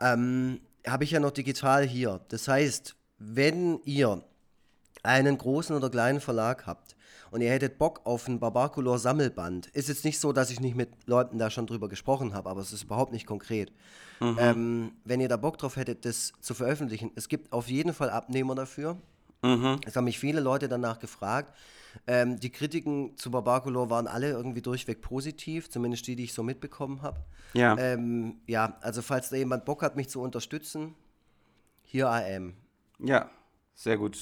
ähm, habe ich ja noch digital hier. Das heißt, wenn ihr einen großen oder kleinen Verlag habt und ihr hättet Bock auf ein Barbarcolor Sammelband, ist jetzt nicht so, dass ich nicht mit Leuten da schon drüber gesprochen habe, aber es ist überhaupt nicht konkret. Ähm, wenn ihr da Bock drauf hättet, das zu veröffentlichen, es gibt auf jeden Fall Abnehmer dafür. Mhm. Es haben mich viele Leute danach gefragt. Ähm, die Kritiken zu Barbarcolor waren alle irgendwie durchweg positiv, zumindest die, die ich so mitbekommen habe. Ja. Ähm, ja, also falls da jemand Bock hat, mich zu unterstützen, here I am. Ja, sehr gut.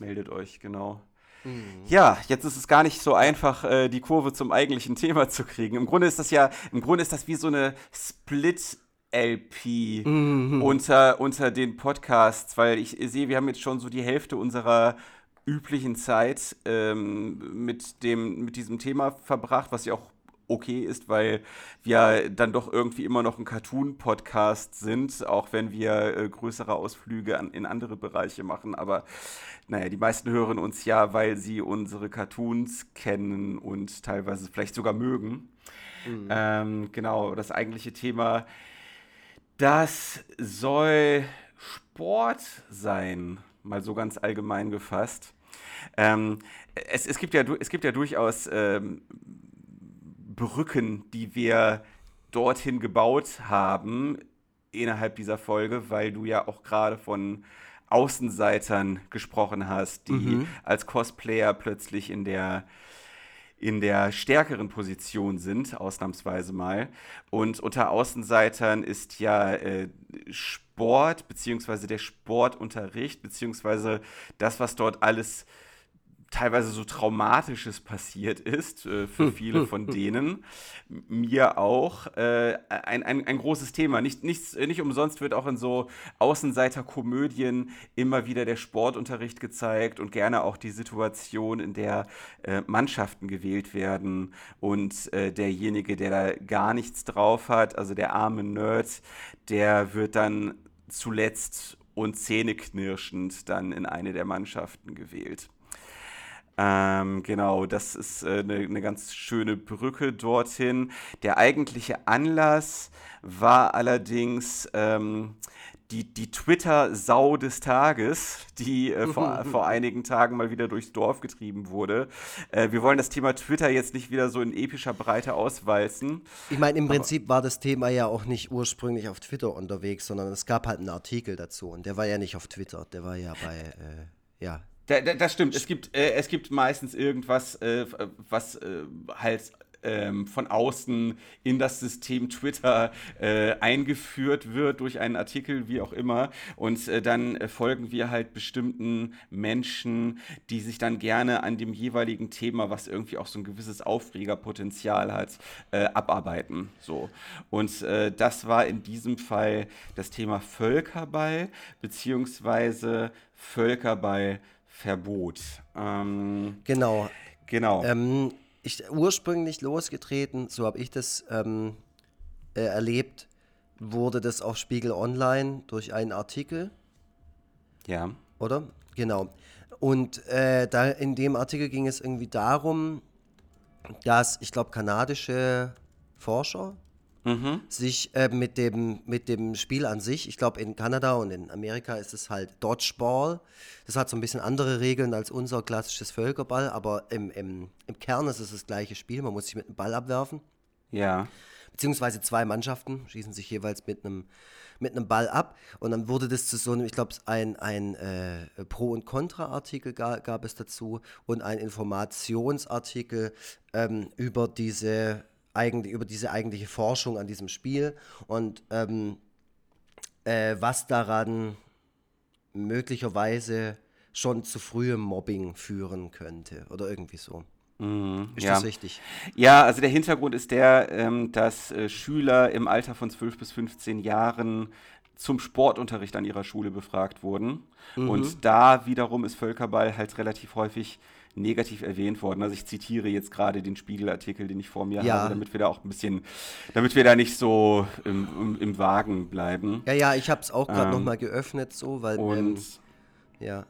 Meldet euch, genau. Mhm. Ja, jetzt ist es gar nicht so einfach, äh, die Kurve zum eigentlichen Thema zu kriegen. Im Grunde ist das ja, im Grunde ist das wie so eine Split-LP Mhm. unter, unter den Podcasts, weil ich sehe, wir haben jetzt schon so die Hälfte unserer üblichen Zeit ähm, mit, dem, mit diesem Thema verbracht, was ja auch okay ist, weil wir dann doch irgendwie immer noch ein Cartoon-Podcast sind, auch wenn wir äh, größere Ausflüge an, in andere Bereiche machen. Aber naja, die meisten hören uns ja, weil sie unsere Cartoons kennen und teilweise vielleicht sogar mögen. Ähm, genau, das eigentliche Thema, das soll Sport sein, mal so ganz allgemein gefasst. Ähm, es, es, gibt ja, es gibt ja durchaus ähm, Brücken, die wir dorthin gebaut haben innerhalb dieser Folge, weil du ja auch gerade von Außenseitern gesprochen hast, die als Cosplayer plötzlich in der in der stärkeren Position sind, ausnahmsweise mal. Und unter Außenseitern ist ja äh, Sport, beziehungsweise der Sportunterricht, beziehungsweise das, was dort alles teilweise so Traumatisches passiert ist äh, für viele von denen. Mir auch. Äh, ein, ein, ein großes Thema. Nicht, nichts, nicht umsonst wird auch in so Außenseiterkomödien immer wieder der Sportunterricht gezeigt und gerne auch die Situation, in der äh, Mannschaften gewählt werden und äh, derjenige, der da gar nichts drauf hat, also der arme Nerd, der wird dann zuletzt und zähneknirschend dann in eine der Mannschaften gewählt. Ähm, genau, das ist äh, eine, eine ganz schöne Brücke dorthin. Der eigentliche Anlass war allerdings ähm, die, die Twitter-Sau des Tages, die äh, *laughs* vor, vor einigen Tagen mal wieder durchs Dorf getrieben wurde. Äh, wir wollen das Thema Twitter jetzt nicht wieder so in epischer Breite auswalzen. Ich meine, im Prinzip war das Thema ja auch nicht ursprünglich auf Twitter unterwegs, sondern es gab halt einen Artikel dazu und der war ja nicht auf Twitter, der war ja bei, äh, ja, da, da, das stimmt. Es gibt, äh, es gibt meistens irgendwas, äh, was äh, halt ähm, von außen in das System Twitter äh, eingeführt wird durch einen Artikel, wie auch immer. Und äh, dann äh, folgen wir halt bestimmten Menschen, die sich dann gerne an dem jeweiligen Thema, was irgendwie auch so ein gewisses Aufregerpotenzial hat, äh, abarbeiten. So. Und äh, das war in diesem Fall das Thema Völkerball, beziehungsweise Völkerball Verbot. Ähm, genau. Genau. Ähm, ich, ursprünglich losgetreten, so habe ich das ähm, äh, erlebt, wurde das auf Spiegel Online durch einen Artikel. Ja. Oder? Genau. Und äh, da in dem Artikel ging es irgendwie darum, dass ich glaube kanadische Forscher mhm. sich äh, mit, dem, mit dem Spiel an sich, ich glaube in Kanada und in Amerika ist es halt Dodgeball. Das hat so ein bisschen andere Regeln als unser klassisches Völkerball, aber im, im, im Kern ist es das gleiche Spiel. Man muss sich mit einem Ball abwerfen. Ja. Beziehungsweise zwei Mannschaften schießen sich jeweils mit einem mit einem Ball ab und dann wurde das zu so einem, ich glaube, ein, ein äh, Pro- und Contra-Artikel gab, gab es dazu und ein Informationsartikel ähm, über diese eigentlich über diese eigentliche Forschung an diesem Spiel und ähm, äh, was daran möglicherweise schon zu frühem Mobbing führen könnte oder irgendwie so. Mhm, ist ja. das richtig? Ja, also der Hintergrund ist der, ähm, dass äh, Schüler im Alter von 12 bis 15 Jahren zum Sportunterricht an ihrer Schule befragt wurden. Mhm. Und da wiederum ist Völkerball halt relativ häufig negativ erwähnt worden. Also ich zitiere jetzt gerade den Spiegelartikel, den ich vor mir ja. habe, damit wir da auch ein bisschen, damit wir da nicht so im, im, im Wagen bleiben. Ja, ja, ich habe es auch gerade ähm, nochmal geöffnet, so, weil. Und ähm, ja.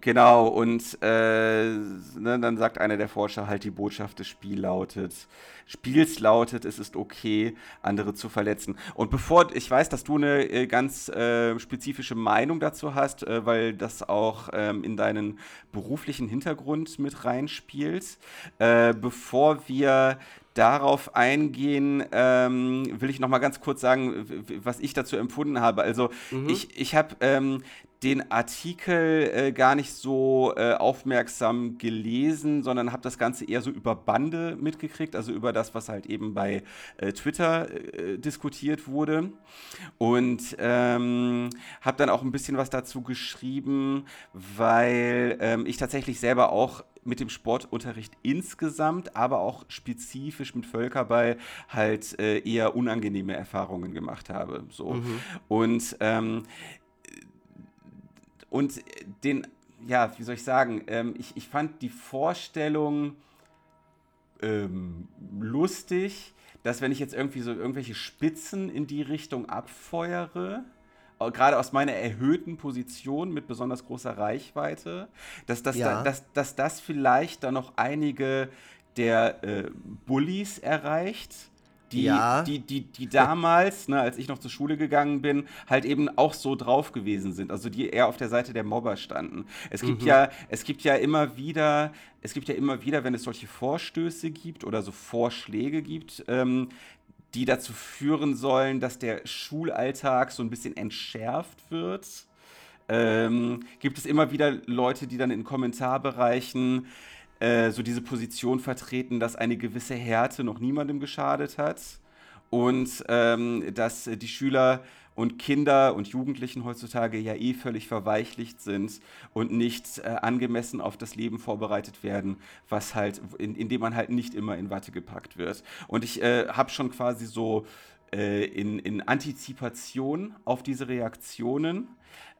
Genau, und äh, ne, dann sagt einer der Forscher halt, die Botschaft des Spiels lautet, Spiels lautet, es ist okay, andere zu verletzen. Und bevor, ich weiß, dass du eine äh, ganz äh, spezifische Meinung dazu hast, äh, weil das auch ähm, in deinen beruflichen Hintergrund mit reinspielt, äh, bevor wir darauf eingehen, ähm, will ich noch mal ganz kurz sagen, was ich dazu empfunden habe. Also mhm. ich, ich habe ähm, den Artikel äh, gar nicht so äh, aufmerksam gelesen, sondern habe das Ganze eher so über Bande mitgekriegt, also über das, was halt eben bei äh, Twitter äh, diskutiert wurde. Und ähm, habe dann auch ein bisschen was dazu geschrieben, weil ähm, ich tatsächlich selber auch mit dem Sportunterricht insgesamt, aber auch spezifisch mit Völkerball halt äh, eher unangenehme Erfahrungen gemacht habe. So. Mhm. Und ähm, und den, ja, wie soll ich sagen, ähm, ich, ich fand die Vorstellung ähm, lustig, dass wenn ich jetzt irgendwie so irgendwelche Spitzen in die Richtung abfeuere, gerade aus meiner erhöhten Position mit besonders großer Reichweite, dass, dass, ja. da, dass, dass das vielleicht dann noch einige der äh, Bullies erreicht, die, ja. die, die, die damals, ne, als ich noch zur Schule gegangen bin, halt eben auch so drauf gewesen sind. Also die eher auf der Seite der Mobber standen. Es gibt mhm. ja, es gibt ja immer wieder, es gibt ja immer wieder, wenn es solche Vorstöße gibt oder so Vorschläge gibt, ähm, die dazu führen sollen, dass der Schulalltag so ein bisschen entschärft wird. Ähm, gibt es immer wieder Leute, die dann in Kommentarbereichen äh, so diese Position vertreten, dass eine gewisse Härte noch niemandem geschadet hat und ähm, dass die Schüler und Kinder und Jugendlichen heutzutage ja eh völlig verweichlicht sind und nicht äh, angemessen auf das Leben vorbereitet werden, was halt, in, in dem man halt nicht immer in Watte gepackt wird. Und ich äh, habe schon quasi so äh, in, in Antizipation auf diese Reaktionen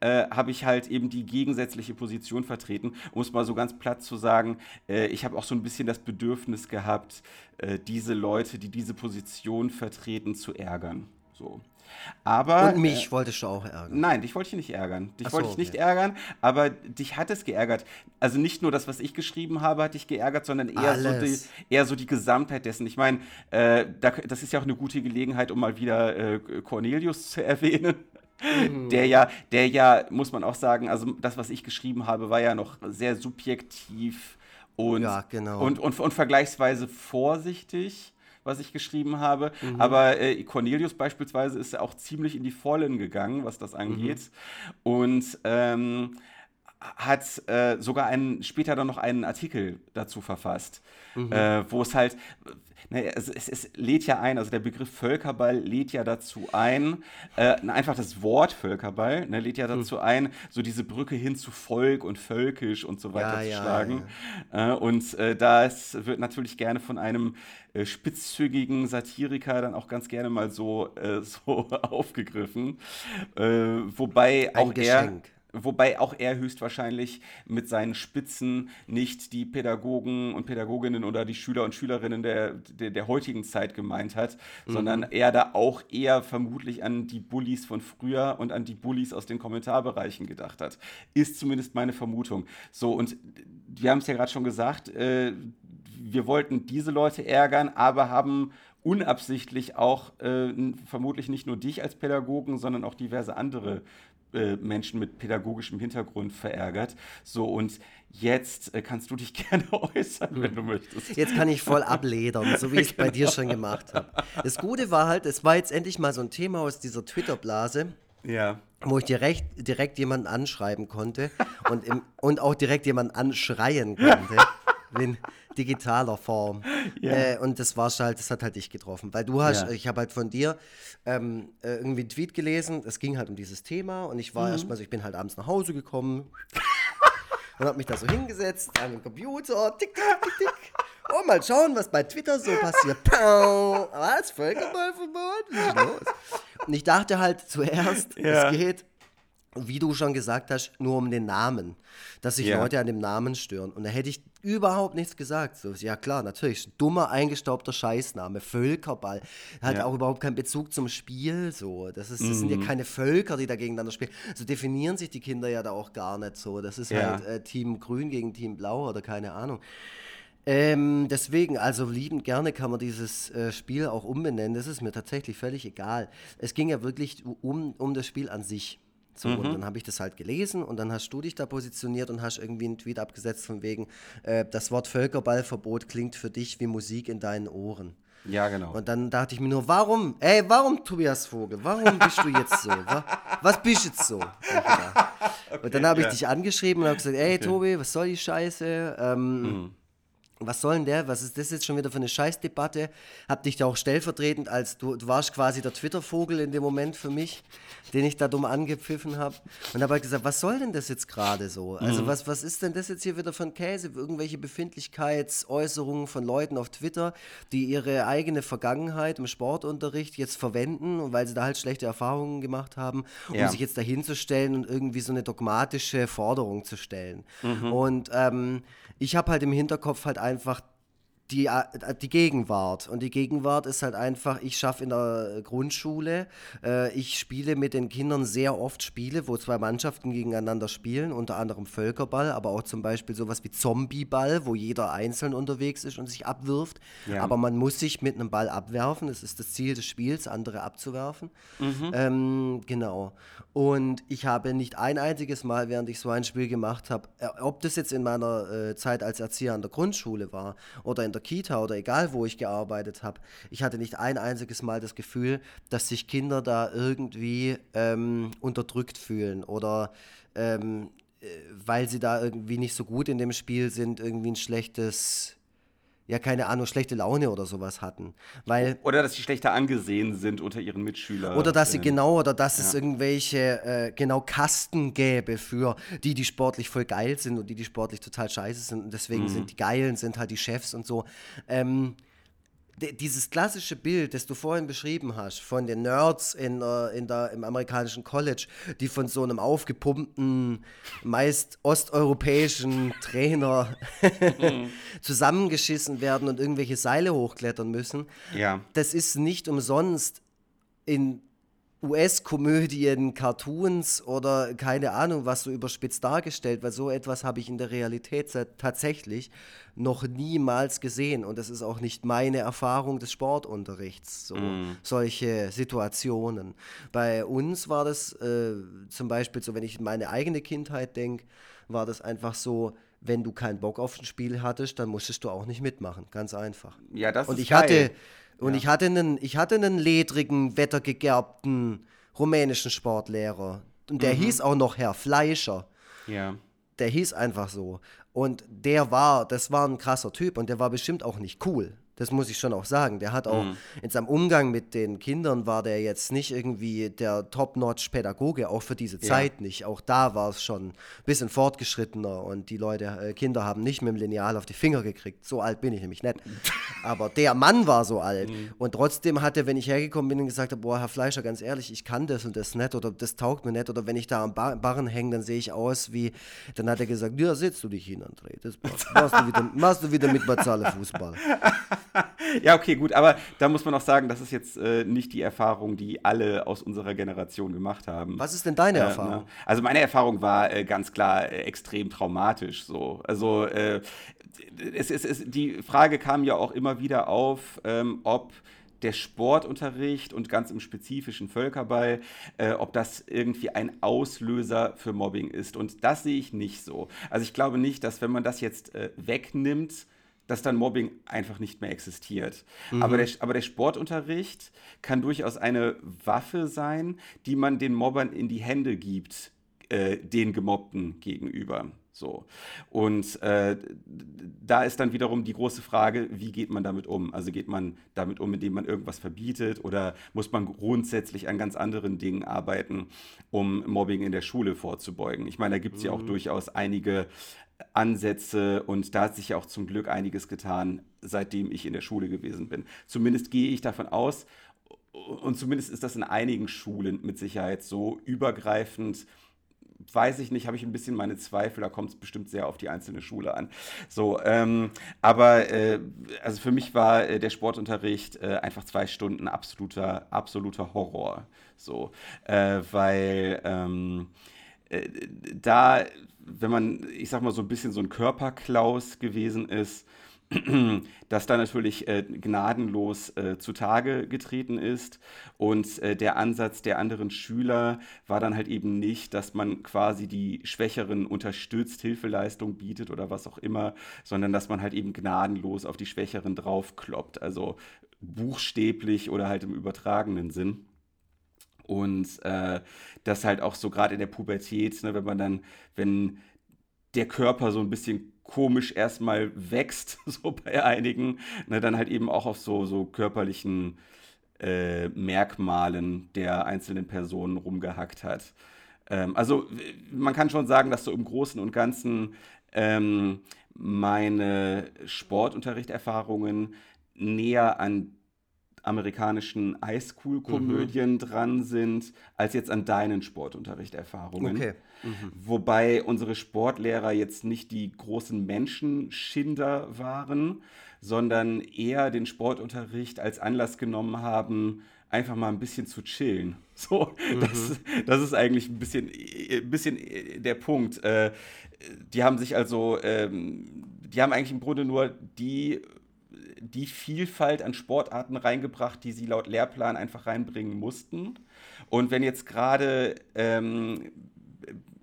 äh, habe ich halt eben die gegensätzliche Position vertreten, um es mal so ganz platt zu sagen. Äh, ich habe auch so ein bisschen das Bedürfnis gehabt, äh, diese Leute, die diese Position vertreten, zu ärgern. So. Aber, Und mich äh, wolltest du auch ärgern. Nein, dich wollte ich nicht ärgern. Dich so, wollte ich okay. nicht ärgern, aber dich hat es geärgert. Also nicht nur das, was ich geschrieben habe, hat dich geärgert, sondern eher, so die, eher so die Gesamtheit dessen. Ich meine, äh, da, das ist ja auch eine gute Gelegenheit, um mal wieder äh, Cornelius zu *laughs* erwähnen. Mhm. Der ja, der ja, muss man auch sagen, also das, was ich geschrieben habe, war ja noch sehr subjektiv und, ja, genau. und, und, und vergleichsweise vorsichtig was ich geschrieben habe. Mhm. Aber äh, Cornelius beispielsweise ist ja auch ziemlich in die Vollen gegangen, was das angeht. Mhm. Und ähm, hat äh, sogar einen, später dann noch einen Artikel dazu verfasst, mhm. äh, wo es halt, ne, es, es, es, lädt ja ein, also der Begriff Völkerball lädt ja dazu ein, äh, einfach das Wort Völkerball ne, lädt ja dazu mhm. ein, so diese Brücke hin zu Volk und völkisch und so weiter ja, zu schlagen. Ja, ja. Äh, und äh, das wird natürlich gerne von einem äh, spitzzügigen Satiriker dann auch ganz gerne mal so, äh, *laughs* so aufgegriffen. wobei Ein auch Geschenk. er Wobei auch er höchstwahrscheinlich mit seinen Spitzen nicht die Pädagogen und Pädagoginnen oder die Schüler und Schülerinnen der, der, der heutigen Zeit gemeint hat, mhm. sondern er da auch eher vermutlich an die Bullies von früher und an die Bullies aus den Kommentarbereichen gedacht hat. Ist zumindest meine Vermutung. So, und wir haben es ja gerade schon gesagt, äh, wir wollten diese Leute ärgern, aber haben unabsichtlich auch äh, vermutlich nicht nur dich als Pädagogen, sondern auch diverse andere äh, Menschen mit pädagogischem Hintergrund verärgert. So, und jetzt äh, kannst du dich *laughs* gerne äußern, wenn du möchtest. Jetzt kann ich voll *laughs* abledern, so wie ich es genau. bei dir schon gemacht habe. Das Gute war halt, es war jetzt endlich mal so ein Thema aus dieser Twitter-Blase. Ja. Wo ich direkt, direkt jemanden anschreiben konnte und, im, und auch direkt jemanden anschreien konnte *laughs* in digitaler Form. *laughs* Ja. Äh, und das war halt, das hat halt dich getroffen. Weil du hast, ja. ich habe halt von dir ähm, äh, irgendwie einen Tweet gelesen, es ging halt um dieses Thema und ich war mhm. erstmal so, ich bin halt abends nach Hause gekommen *laughs* und habe mich da so hingesetzt an den Computer, tick, tick, tick, tick. Oh, mal schauen, was bei Twitter so passiert. Pow. Was? Völkerballverbot? Was ist los? Und ich dachte halt zuerst, ja. es geht wie du schon gesagt hast, nur um den Namen. Dass sich ja. Leute an dem Namen stören. Und da hätte ich überhaupt nichts gesagt. So, ja klar, natürlich. Dummer, eingestaubter Scheißname. Völkerball. Hat ja. auch überhaupt keinen Bezug zum Spiel. So. Das, ist, das mhm. sind ja mhm. keine Völker, die da gegeneinander spielen. So definieren sich die Kinder ja da auch gar nicht so. Das ist ja. halt äh, Team Grün gegen Team Blau oder keine Ahnung. Ähm, deswegen, also liebend gerne kann man dieses äh, Spiel auch umbenennen. Das ist mir tatsächlich völlig egal. Es ging ja wirklich um, um das Spiel an sich. So, mhm. und dann habe ich das halt gelesen und dann hast du dich da positioniert und hast irgendwie einen Tweet abgesetzt von wegen, äh, das Wort Völkerballverbot klingt für dich wie Musik in deinen Ohren. Ja, genau. Und dann dachte ich mir nur, warum, ey, warum Tobias Vogel, warum bist du jetzt so? Was bist jetzt so? *laughs* okay, und dann habe ich ja. dich angeschrieben und habe gesagt, ey, okay. Tobi, was soll die Scheiße? Ähm, mhm was soll denn der? Was ist das jetzt schon wieder für eine Scheißdebatte? Hab dich da auch stellvertretend als du, du warst quasi der Twitter-Vogel in dem Moment für mich, den ich da dumm angepfiffen habe. Und habe halt gesagt, was soll denn das jetzt gerade so? Also, mhm. was, was ist denn das jetzt hier wieder für ein Käse? Irgendwelche Befindlichkeitsäußerungen von Leuten auf Twitter, die ihre eigene Vergangenheit im Sportunterricht jetzt verwenden, weil sie da halt schlechte Erfahrungen gemacht haben, um ja. sich jetzt dahinzustellen und irgendwie so eine dogmatische Forderung zu stellen. Mhm. Und ähm, ich habe halt im Hinterkopf halt einfach einfach die, äh, die Gegenwart. Und die Gegenwart ist halt einfach, ich schaffe in der Grundschule, äh, ich spiele mit den Kindern sehr oft Spiele, wo zwei Mannschaften gegeneinander spielen, unter anderem Völkerball, aber auch zum Beispiel sowas wie Zombieball, wo jeder einzeln unterwegs ist und sich abwirft. Ja. Aber man muss sich mit einem Ball abwerfen, das ist das Ziel des Spiels, andere abzuwerfen. Mhm. Ähm, genau. Und ich habe nicht ein einziges Mal, während ich so ein Spiel gemacht habe, äh, ob das jetzt in meiner äh, Zeit als Erzieher an der Grundschule war oder in der der Kita oder egal wo ich gearbeitet habe, ich hatte nicht ein einziges Mal das Gefühl, dass sich Kinder da irgendwie ähm, unterdrückt fühlen oder ähm, äh, weil sie da irgendwie nicht so gut in dem Spiel sind, irgendwie ein schlechtes ja, keine Ahnung, schlechte Laune oder sowas hatten. Weil, oder dass sie schlechter angesehen sind unter ihren Mitschülern. Oder dass sie genau, oder dass ja. es irgendwelche äh, genau Kasten gäbe für die, die sportlich voll geil sind und die, die sportlich total scheiße sind. Und deswegen mhm. sind die Geilen, sind halt die Chefs und so. Ähm, dieses klassische Bild, das du vorhin beschrieben hast, von den Nerds in, in der, im amerikanischen College, die von so einem aufgepumpten, meist osteuropäischen Trainer mhm. *laughs* zusammengeschissen werden und irgendwelche Seile hochklettern müssen, ja. das ist nicht umsonst in US-Komödien, Cartoons oder keine Ahnung, was so überspitzt dargestellt, weil so etwas habe ich in der Realität tatsächlich noch niemals gesehen und das ist auch nicht meine Erfahrung des Sportunterrichts, so mm. solche Situationen. Bei uns war das äh, zum Beispiel so, wenn ich meine eigene Kindheit denke, war das einfach so, wenn du keinen Bock auf ein Spiel hattest, dann musstest du auch nicht mitmachen, ganz einfach. Ja, das und ist ich geil. hatte und ja. ich, hatte einen, ich hatte einen ledrigen, wettergegerbten rumänischen Sportlehrer. Und der mhm. hieß auch noch Herr Fleischer. Ja. Der hieß einfach so. Und der war, das war ein krasser Typ und der war bestimmt auch nicht cool. Das muss ich schon auch sagen. Der hat auch mhm. in seinem Umgang mit den Kindern war der jetzt nicht irgendwie der Top-Notch-Pädagoge, auch für diese Zeit ja. nicht. Auch da war es schon ein bisschen fortgeschrittener und die Leute, äh, Kinder haben nicht mit dem Lineal auf die Finger gekriegt. So alt bin ich nämlich nicht. *laughs* Aber der Mann war so alt. Mhm. Und trotzdem hat er, wenn ich hergekommen bin und gesagt habe, boah, Herr Fleischer, ganz ehrlich, ich kann das und das nicht oder das taugt mir nicht oder wenn ich da am Bar Barren hänge, dann sehe ich aus wie, dann hat er gesagt, ja, setzt du dich hin, André, das passt. Machst du wieder, machst du wieder mit Barzale Fußball. *laughs* *laughs* ja, okay, gut, aber da muss man auch sagen, das ist jetzt äh, nicht die Erfahrung, die alle aus unserer Generation gemacht haben. Was ist denn deine äh, Erfahrung? Ne? Also meine Erfahrung war äh, ganz klar äh, extrem traumatisch. So, also äh, es, es, es, die Frage kam ja auch immer wieder auf, ähm, ob der Sportunterricht und ganz im spezifischen Völkerball, äh, ob das irgendwie ein Auslöser für Mobbing ist. Und das sehe ich nicht so. Also ich glaube nicht, dass wenn man das jetzt äh, wegnimmt, dass dann Mobbing einfach nicht mehr existiert. Mhm. Aber, der, aber der Sportunterricht kann durchaus eine Waffe sein, die man den Mobbern in die Hände gibt, äh, den Gemobbten gegenüber. So. Und äh, da ist dann wiederum die große Frage, wie geht man damit um? Also geht man damit um, indem man irgendwas verbietet oder muss man grundsätzlich an ganz anderen Dingen arbeiten, um Mobbing in der Schule vorzubeugen? Ich meine, da gibt es mhm. ja auch mhm. durchaus einige Ansätze und da hat sich ja auch zum Glück einiges getan, seitdem ich in der Schule gewesen bin. Zumindest gehe ich davon aus, und zumindest ist das in einigen Schulen mit Sicherheit so übergreifend. Weiß ich nicht, habe ich ein bisschen meine Zweifel, da kommt es bestimmt sehr auf die einzelne Schule an. So, ähm, aber äh, also für mich war äh, der Sportunterricht äh, einfach zwei Stunden absoluter, absoluter Horror. So, äh, weil ähm, äh, da wenn man, ich sag mal, so ein bisschen so ein Körperklaus gewesen ist, dass da natürlich äh, gnadenlos äh, zutage getreten ist. Und äh, der Ansatz der anderen Schüler war dann halt eben nicht, dass man quasi die Schwächeren unterstützt, Hilfeleistung bietet oder was auch immer, sondern dass man halt eben gnadenlos auf die Schwächeren draufkloppt. Also buchstäblich oder halt im übertragenen Sinn. Und äh, das halt auch so gerade in der Pubertät, ne, wenn man dann, wenn der Körper so ein bisschen komisch erstmal wächst, *laughs* so bei einigen, ne, dann halt eben auch auf so, so körperlichen äh, Merkmalen der einzelnen Personen rumgehackt hat. Ähm, also man kann schon sagen, dass so im Großen und Ganzen ähm, meine Sportunterrichterfahrungen näher an amerikanischen Highschool-Komödien mhm. dran sind, als jetzt an deinen Sportunterrichterfahrungen. Okay. Mhm. Wobei unsere Sportlehrer jetzt nicht die großen Menschenschinder waren, sondern eher den Sportunterricht als Anlass genommen haben, einfach mal ein bisschen zu chillen. *laughs* So, mhm. das, das ist eigentlich ein bisschen, ein bisschen der Punkt. Äh, die haben sich also, ähm, die haben eigentlich im Grunde nur die die Vielfalt an Sportarten reingebracht, die sie laut Lehrplan einfach reinbringen mussten. Und wenn jetzt gerade ähm,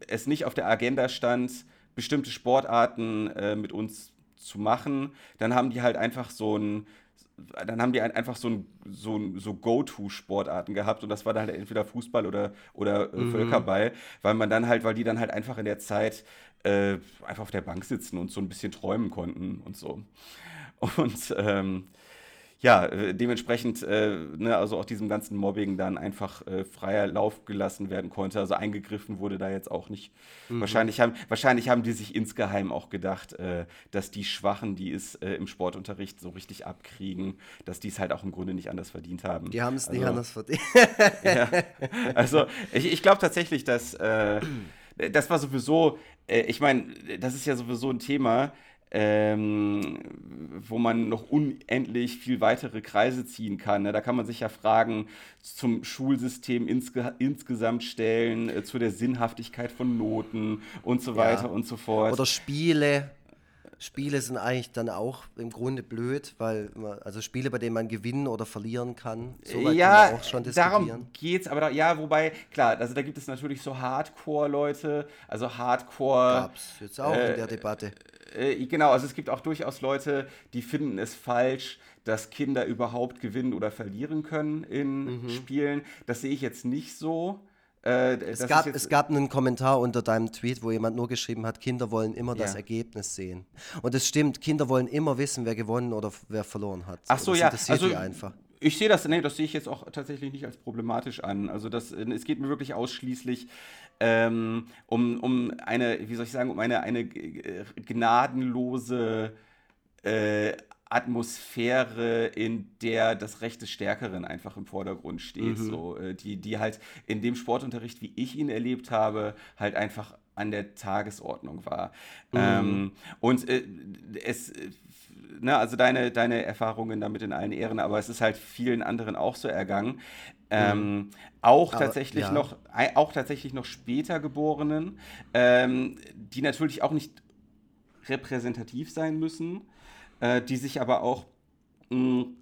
es nicht auf der Agenda stand, bestimmte Sportarten äh, mit uns zu machen, dann haben die halt einfach so ein dann haben die einfach so, ein, so, so Go-To-Sportarten gehabt und das war dann halt entweder Fußball oder, oder äh, mhm. Völkerball, weil man dann halt, weil die dann halt einfach in der Zeit äh, einfach auf der Bank sitzen und so ein bisschen träumen konnten und so. Und ähm, ja, äh, dementsprechend, äh, ne, also auch diesem ganzen Mobbing dann einfach äh, freier Lauf gelassen werden konnte. Also eingegriffen wurde da jetzt auch nicht. Mhm. Wahrscheinlich, haben, wahrscheinlich haben die sich insgeheim auch gedacht, äh, dass die Schwachen, die es äh, im Sportunterricht so richtig abkriegen, dass die es halt auch im Grunde nicht anders verdient haben. Die haben es also, nicht anders verdient. *laughs* ja, also ich, ich glaube tatsächlich, dass äh, das war sowieso, ich meine, das ist ja sowieso ein Thema, ähm, wo man noch unendlich viel weitere Kreise ziehen kann. Ne? Da kann man sich ja Fragen zum Schulsystem insge insgesamt stellen, äh, zu der Sinnhaftigkeit von Noten und so weiter ja. und so fort. Oder Spiele. Spiele sind eigentlich dann auch im Grunde blöd, weil man, also Spiele, bei denen man gewinnen oder verlieren kann, so ja, kann man auch schon diskutieren. darum geht's, aber da, ja, wobei, klar, also da gibt es natürlich so Hardcore-Leute, also Hardcore. Gab's jetzt auch äh, in der Debatte äh, genau, also es gibt auch durchaus Leute, die finden es falsch, dass Kinder überhaupt gewinnen oder verlieren können in mhm. Spielen. Das sehe ich jetzt nicht so. Äh, es, gab, es gab einen Kommentar unter deinem Tweet, wo jemand nur geschrieben hat, Kinder wollen immer ja. das Ergebnis sehen. Und es stimmt, Kinder wollen immer wissen, wer gewonnen oder wer verloren hat. Ach so, das ja. Also, einfach. Ich sehe das, nee, das sehe ich jetzt auch tatsächlich nicht als problematisch an. Also das, es geht mir wirklich ausschließlich ähm, um, um eine, wie soll ich sagen, um eine, eine gnadenlose äh, Atmosphäre, in der das Recht des Stärkeren einfach im Vordergrund steht. Mhm. So, äh, die, die halt in dem Sportunterricht, wie ich ihn erlebt habe, halt einfach an der Tagesordnung war. Mhm. Ähm, und äh, es ne, also deine, deine Erfahrungen damit in allen Ehren, aber es ist halt vielen anderen auch so ergangen. Ähm, mhm. auch aber, tatsächlich ja. noch, auch tatsächlich noch später Geborenen, ähm, die natürlich auch nicht repräsentativ sein müssen, äh, die sich aber auch mh, mm,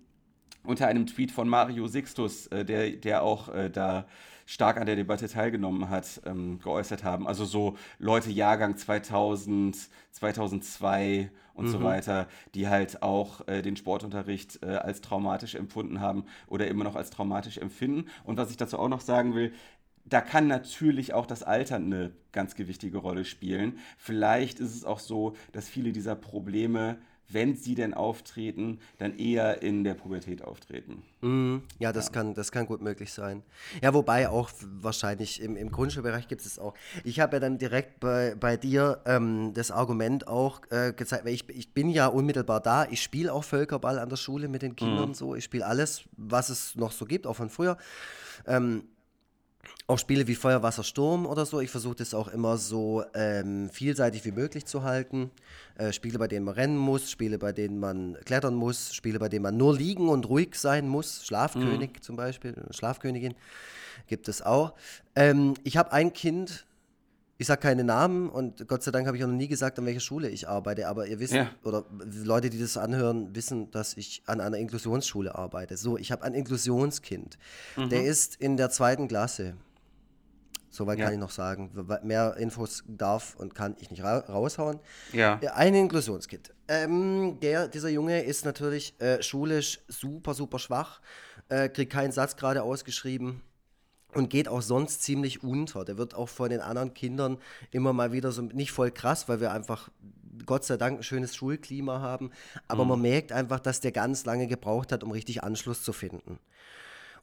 unter einem Tweet von Mario Sixtus, äh, der, der auch äh, da stark an der Debatte teilgenommen hat, ähm, geäußert haben. Also so Leute Jahrgang 2000, 2002 und mhm. so weiter, die halt auch äh, den Sportunterricht äh, als traumatisch empfunden haben oder immer noch als traumatisch empfinden. Und was ich dazu auch noch sagen will, da kann natürlich auch das Alter eine ganz gewichtige Rolle spielen. Vielleicht ist es auch so, dass viele dieser Probleme wenn sie denn auftreten, dann eher in der Pubertät auftreten. Mm, ja, das, ja. Kann, das kann gut möglich sein. Ja, wobei auch wahrscheinlich im, im Grundschulbereich gibt es auch. Ich habe ja dann direkt bei, bei dir ähm, das Argument auch äh, gezeigt, weil ich, ich bin ja unmittelbar da. Ich spiele auch Völkerball an der Schule mit den Kindern mm. so. Ich spiele alles, was es noch so gibt, auch von früher. Ähm, auch Spiele wie Feuer, Wasser, Sturm oder so. Ich versuche das auch immer so ähm, vielseitig wie möglich zu halten. Äh, Spiele, bei denen man rennen muss, Spiele, bei denen man klettern muss, Spiele, bei denen man nur liegen und ruhig sein muss. Schlafkönig mhm. zum Beispiel, Schlafkönigin gibt es auch. Ähm, ich habe ein Kind, ich sage keine Namen und Gott sei Dank habe ich auch noch nie gesagt, an welcher Schule ich arbeite, aber ihr wisst, ja. oder Leute, die das anhören, wissen, dass ich an einer Inklusionsschule arbeite. So, ich habe ein Inklusionskind. Mhm. Der ist in der zweiten Klasse. Soweit ja. kann ich noch sagen. Mehr Infos darf und kann ich nicht ra raushauen. Ja. Ein Inklusionskind. Ähm, der, dieser Junge ist natürlich äh, schulisch super, super schwach, äh, kriegt keinen Satz gerade ausgeschrieben und geht auch sonst ziemlich unter. Der wird auch von den anderen Kindern immer mal wieder so nicht voll krass, weil wir einfach Gott sei Dank ein schönes Schulklima haben, aber mhm. man merkt einfach, dass der ganz lange gebraucht hat, um richtig Anschluss zu finden.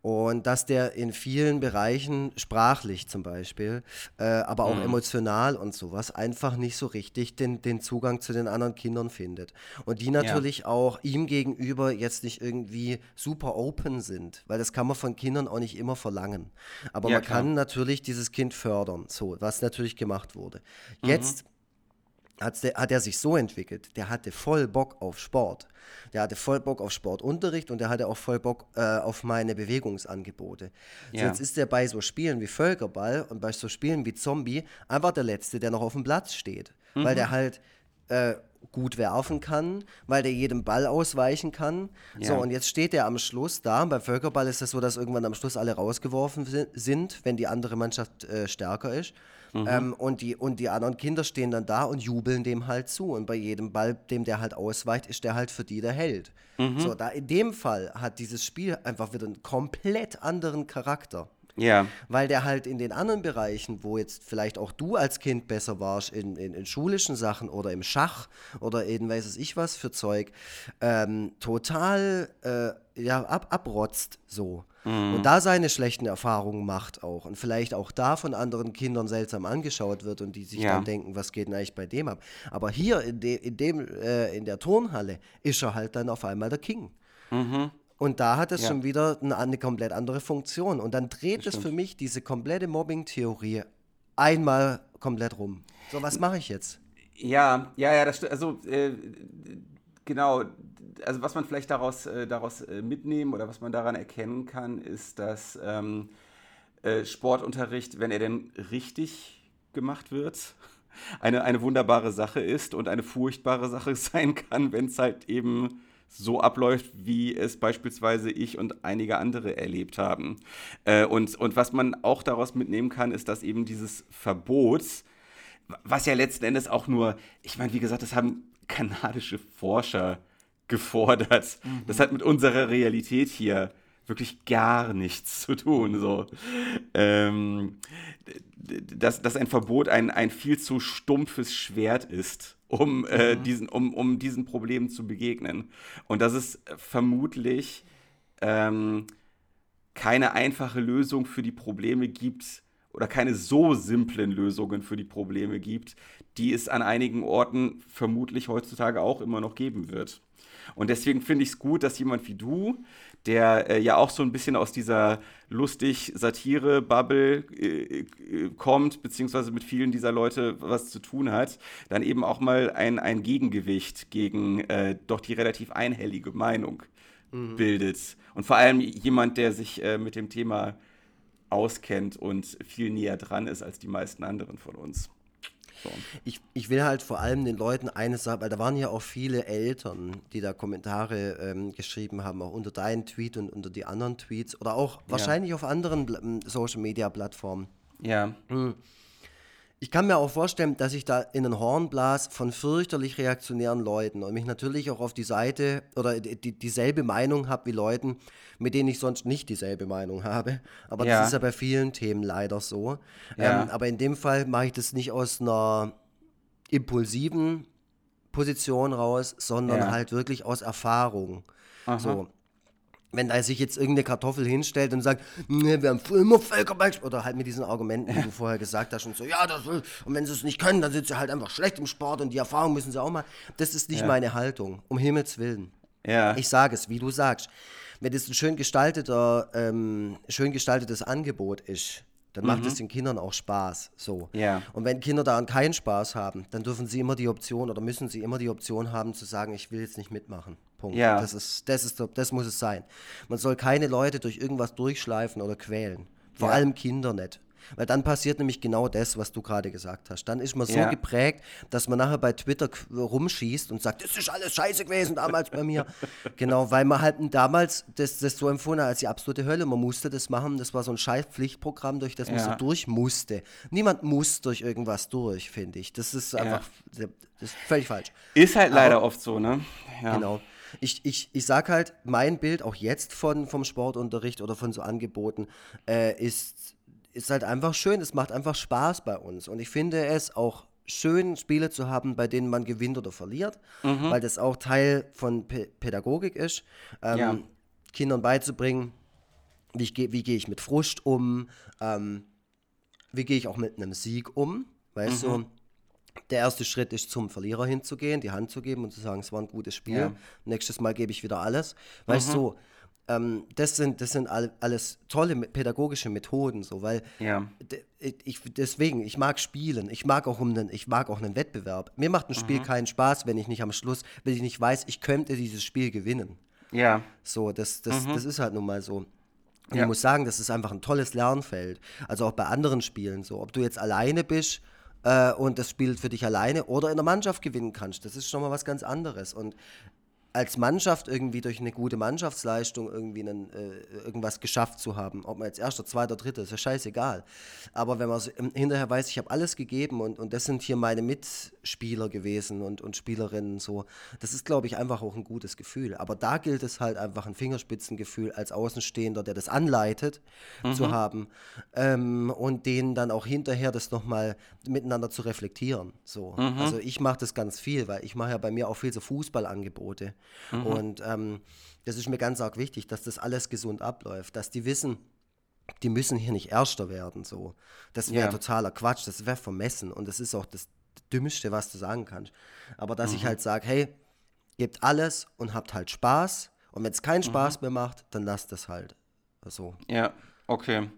Und dass der in vielen Bereichen, sprachlich zum Beispiel, äh, aber auch mhm. emotional und sowas, einfach nicht so richtig den, den Zugang zu den anderen Kindern findet. Und die natürlich ja. auch ihm gegenüber jetzt nicht irgendwie super open sind, weil das kann man von Kindern auch nicht immer verlangen. Aber ja, man klar. kann natürlich dieses Kind fördern, so, was natürlich gemacht wurde. Mhm. Jetzt hat er sich so entwickelt, der hatte voll Bock auf Sport. Der hatte voll Bock auf Sportunterricht und der hatte auch voll Bock äh, auf meine Bewegungsangebote. Ja. So, jetzt ist er bei so Spielen wie Völkerball und bei so Spielen wie Zombie einfach der Letzte, der noch auf dem Platz steht. Mhm. Weil der halt äh, gut werfen kann, weil der jedem Ball ausweichen kann. Ja. So, und jetzt steht er am Schluss da. Beim Völkerball ist es das so, dass irgendwann am Schluss alle rausgeworfen sind, wenn die andere Mannschaft äh, stärker ist. Mhm. Ähm, und, die, und die anderen Kinder stehen dann da und jubeln dem halt zu. Und bei jedem Ball, dem der halt ausweicht, ist der halt für die der Held. Mhm. So, da in dem Fall hat dieses Spiel einfach wieder einen komplett anderen Charakter. Ja. Weil der halt in den anderen Bereichen, wo jetzt vielleicht auch du als Kind besser warst, in, in, in schulischen Sachen oder im Schach oder in weiß ich was für Zeug, ähm, total äh, ja, ab, abrotzt so. Mhm. Und da seine schlechten Erfahrungen macht auch und vielleicht auch da von anderen Kindern seltsam angeschaut wird und die sich ja. dann denken, was geht denn eigentlich bei dem ab? Aber hier in, de, in, dem, äh, in der Turnhalle ist er halt dann auf einmal der King. Mhm. Und da hat es ja. schon wieder eine, eine, komplett andere Funktion. Und dann dreht es für mich diese komplette Mobbing-Theorie einmal komplett rum. So, was mache ich jetzt? Ja, ja, ja, das stimmt. Also, äh, genau. Also, was man vielleicht daraus, äh, daraus äh, mitnehmen oder was man daran erkennen kann, ist, dass ähm, äh, Sportunterricht, wenn er denn richtig gemacht wird, *laughs* eine, eine wunderbare Sache ist und eine furchtbare *laughs* Sache sein kann, wenn es halt eben so abläuft, wie es beispielsweise ich und einige andere erlebt haben. Äh, und, und was man auch daraus mitnehmen kann, ist, dass eben dieses Verbot, was ja letzten Endes auch nur, ich meine, wie gesagt, das haben kanadische Forscher gefordert. Mhm. Das hat mit unserer Realität hier wirklich gar nichts zu tun. So. Ähm, dass, dass ein Verbot ein, ein viel zu stumpfes Schwert ist um, äh, mhm. diesen, um, um diesen Problemen zu begegnen. Und dass es vermutlich ähm, keine einfache Lösung für die Probleme gibt oder keine so simplen Lösungen für die Probleme gibt, die es an einigen Orten vermutlich heutzutage auch immer noch geben wird. Und deswegen finde ich es gut, dass jemand wie du, der äh, ja auch so ein bisschen aus dieser lustig Satire-Bubble äh, äh, kommt, beziehungsweise mit vielen dieser Leute was zu tun hat, dann eben auch mal ein, ein Gegengewicht gegen äh, doch die relativ einhellige Meinung mhm. bildet. Und vor allem jemand, der sich äh, mit dem Thema auskennt und viel näher dran ist als die meisten anderen von uns. So. Ich, ich will halt vor allem den Leuten eines sagen, weil da waren ja auch viele Eltern, die da Kommentare ähm, geschrieben haben, auch unter deinen Tweet und unter die anderen Tweets oder auch ja. wahrscheinlich auf anderen Social Media Plattformen. Ja. Hm. Ich kann mir auch vorstellen, dass ich da in ein Horn blas von fürchterlich reaktionären Leuten und mich natürlich auch auf die Seite oder die, dieselbe Meinung habe wie Leuten, mit denen ich sonst nicht dieselbe Meinung habe. Aber ja. das ist ja bei vielen Themen leider so. Ja. Ähm, aber in dem Fall mache ich das nicht aus einer impulsiven Position raus, sondern ja. halt wirklich aus Erfahrung. Aha. So wenn da sich jetzt irgendeine Kartoffel hinstellt und sagt, wir haben immer Völkerball, oder halt mit diesen Argumenten, die du *laughs* vorher gesagt hast, und so, ja, das, und wenn sie es nicht können, dann sind sie halt einfach schlecht im Sport und die Erfahrung müssen sie auch mal. Das ist nicht ja. meine Haltung, um Himmels Willen. Ja. Ich sage es, wie du sagst. Wenn das ein schön gestalteter, ähm, schön gestaltetes Angebot ist, dann macht es mhm. den Kindern auch Spaß. So. Ja. Und wenn Kinder daran keinen Spaß haben, dann dürfen sie immer die Option oder müssen sie immer die Option haben zu sagen, ich will jetzt nicht mitmachen. Punkt. Ja. Das, ist, das, ist, das muss es sein. Man soll keine Leute durch irgendwas durchschleifen oder quälen. Vor ja. allem Kinder nicht. Weil dann passiert nämlich genau das, was du gerade gesagt hast. Dann ist man so ja. geprägt, dass man nachher bei Twitter rumschießt und sagt, das ist alles scheiße gewesen damals bei mir. *laughs* genau, weil man halt damals das, das so empfunden hat als die absolute Hölle. Man musste das machen. Das war so ein scheiß Pflichtprogramm, durch das man so durch musste. Niemand muss durch irgendwas durch, finde ich. Das ist einfach ja. das ist völlig falsch. Ist halt leider Aber, oft so, ne? Ja. Genau ich, ich, ich sag halt, mein Bild auch jetzt von, vom Sportunterricht oder von so Angeboten äh, ist, ist halt einfach schön. Es macht einfach Spaß bei uns. Und ich finde es auch schön, Spiele zu haben, bei denen man gewinnt oder verliert, mhm. weil das auch Teil von P Pädagogik ist. Ähm, ja. Kindern beizubringen, wie, ich, wie gehe ich mit Frust um, ähm, wie gehe ich auch mit einem Sieg um, weißt mhm. du? Der erste Schritt ist, zum Verlierer hinzugehen, die Hand zu geben und zu sagen, es war ein gutes Spiel. Ja. Nächstes Mal gebe ich wieder alles. Weißt mhm. du, ähm, das sind, das sind all, alles tolle pädagogische Methoden, so, weil ja. ich, deswegen, ich mag spielen, ich mag auch um einen, ich mag auch einen Wettbewerb. Mir macht ein Spiel mhm. keinen Spaß, wenn ich nicht am Schluss, wenn ich nicht weiß, ich könnte dieses Spiel gewinnen. Ja. So, das, das, mhm. das ist halt nun mal so. Und ja. ich muss sagen, das ist einfach ein tolles Lernfeld. Also auch bei anderen Spielen so. Ob du jetzt alleine bist äh, und das Spiel für dich alleine oder in der Mannschaft gewinnen kannst. Das ist schon mal was ganz anderes. Und als Mannschaft irgendwie durch eine gute Mannschaftsleistung irgendwie einen, äh, irgendwas geschafft zu haben. Ob man jetzt erster, zweiter, dritter, ist ja scheißegal. Aber wenn man so hinterher weiß, ich habe alles gegeben und, und das sind hier meine Mitspieler gewesen und, und Spielerinnen so, das ist, glaube ich, einfach auch ein gutes Gefühl. Aber da gilt es halt einfach ein Fingerspitzengefühl als Außenstehender, der das anleitet, mhm. zu haben ähm, und denen dann auch hinterher das nochmal miteinander zu reflektieren. So. Mhm. Also ich mache das ganz viel, weil ich mache ja bei mir auch viel so Fußballangebote. Mhm. Und ähm, das ist mir ganz arg wichtig, dass das alles gesund abläuft, dass die wissen, die müssen hier nicht Erster werden. So. Das wäre ja. totaler Quatsch, das wäre vermessen und das ist auch das Dümmste, was du sagen kannst. Aber dass mhm. ich halt sage, hey, gebt alles und habt halt Spaß und wenn es keinen Spaß mhm. mehr macht, dann lasst es halt. So. Ja, okay.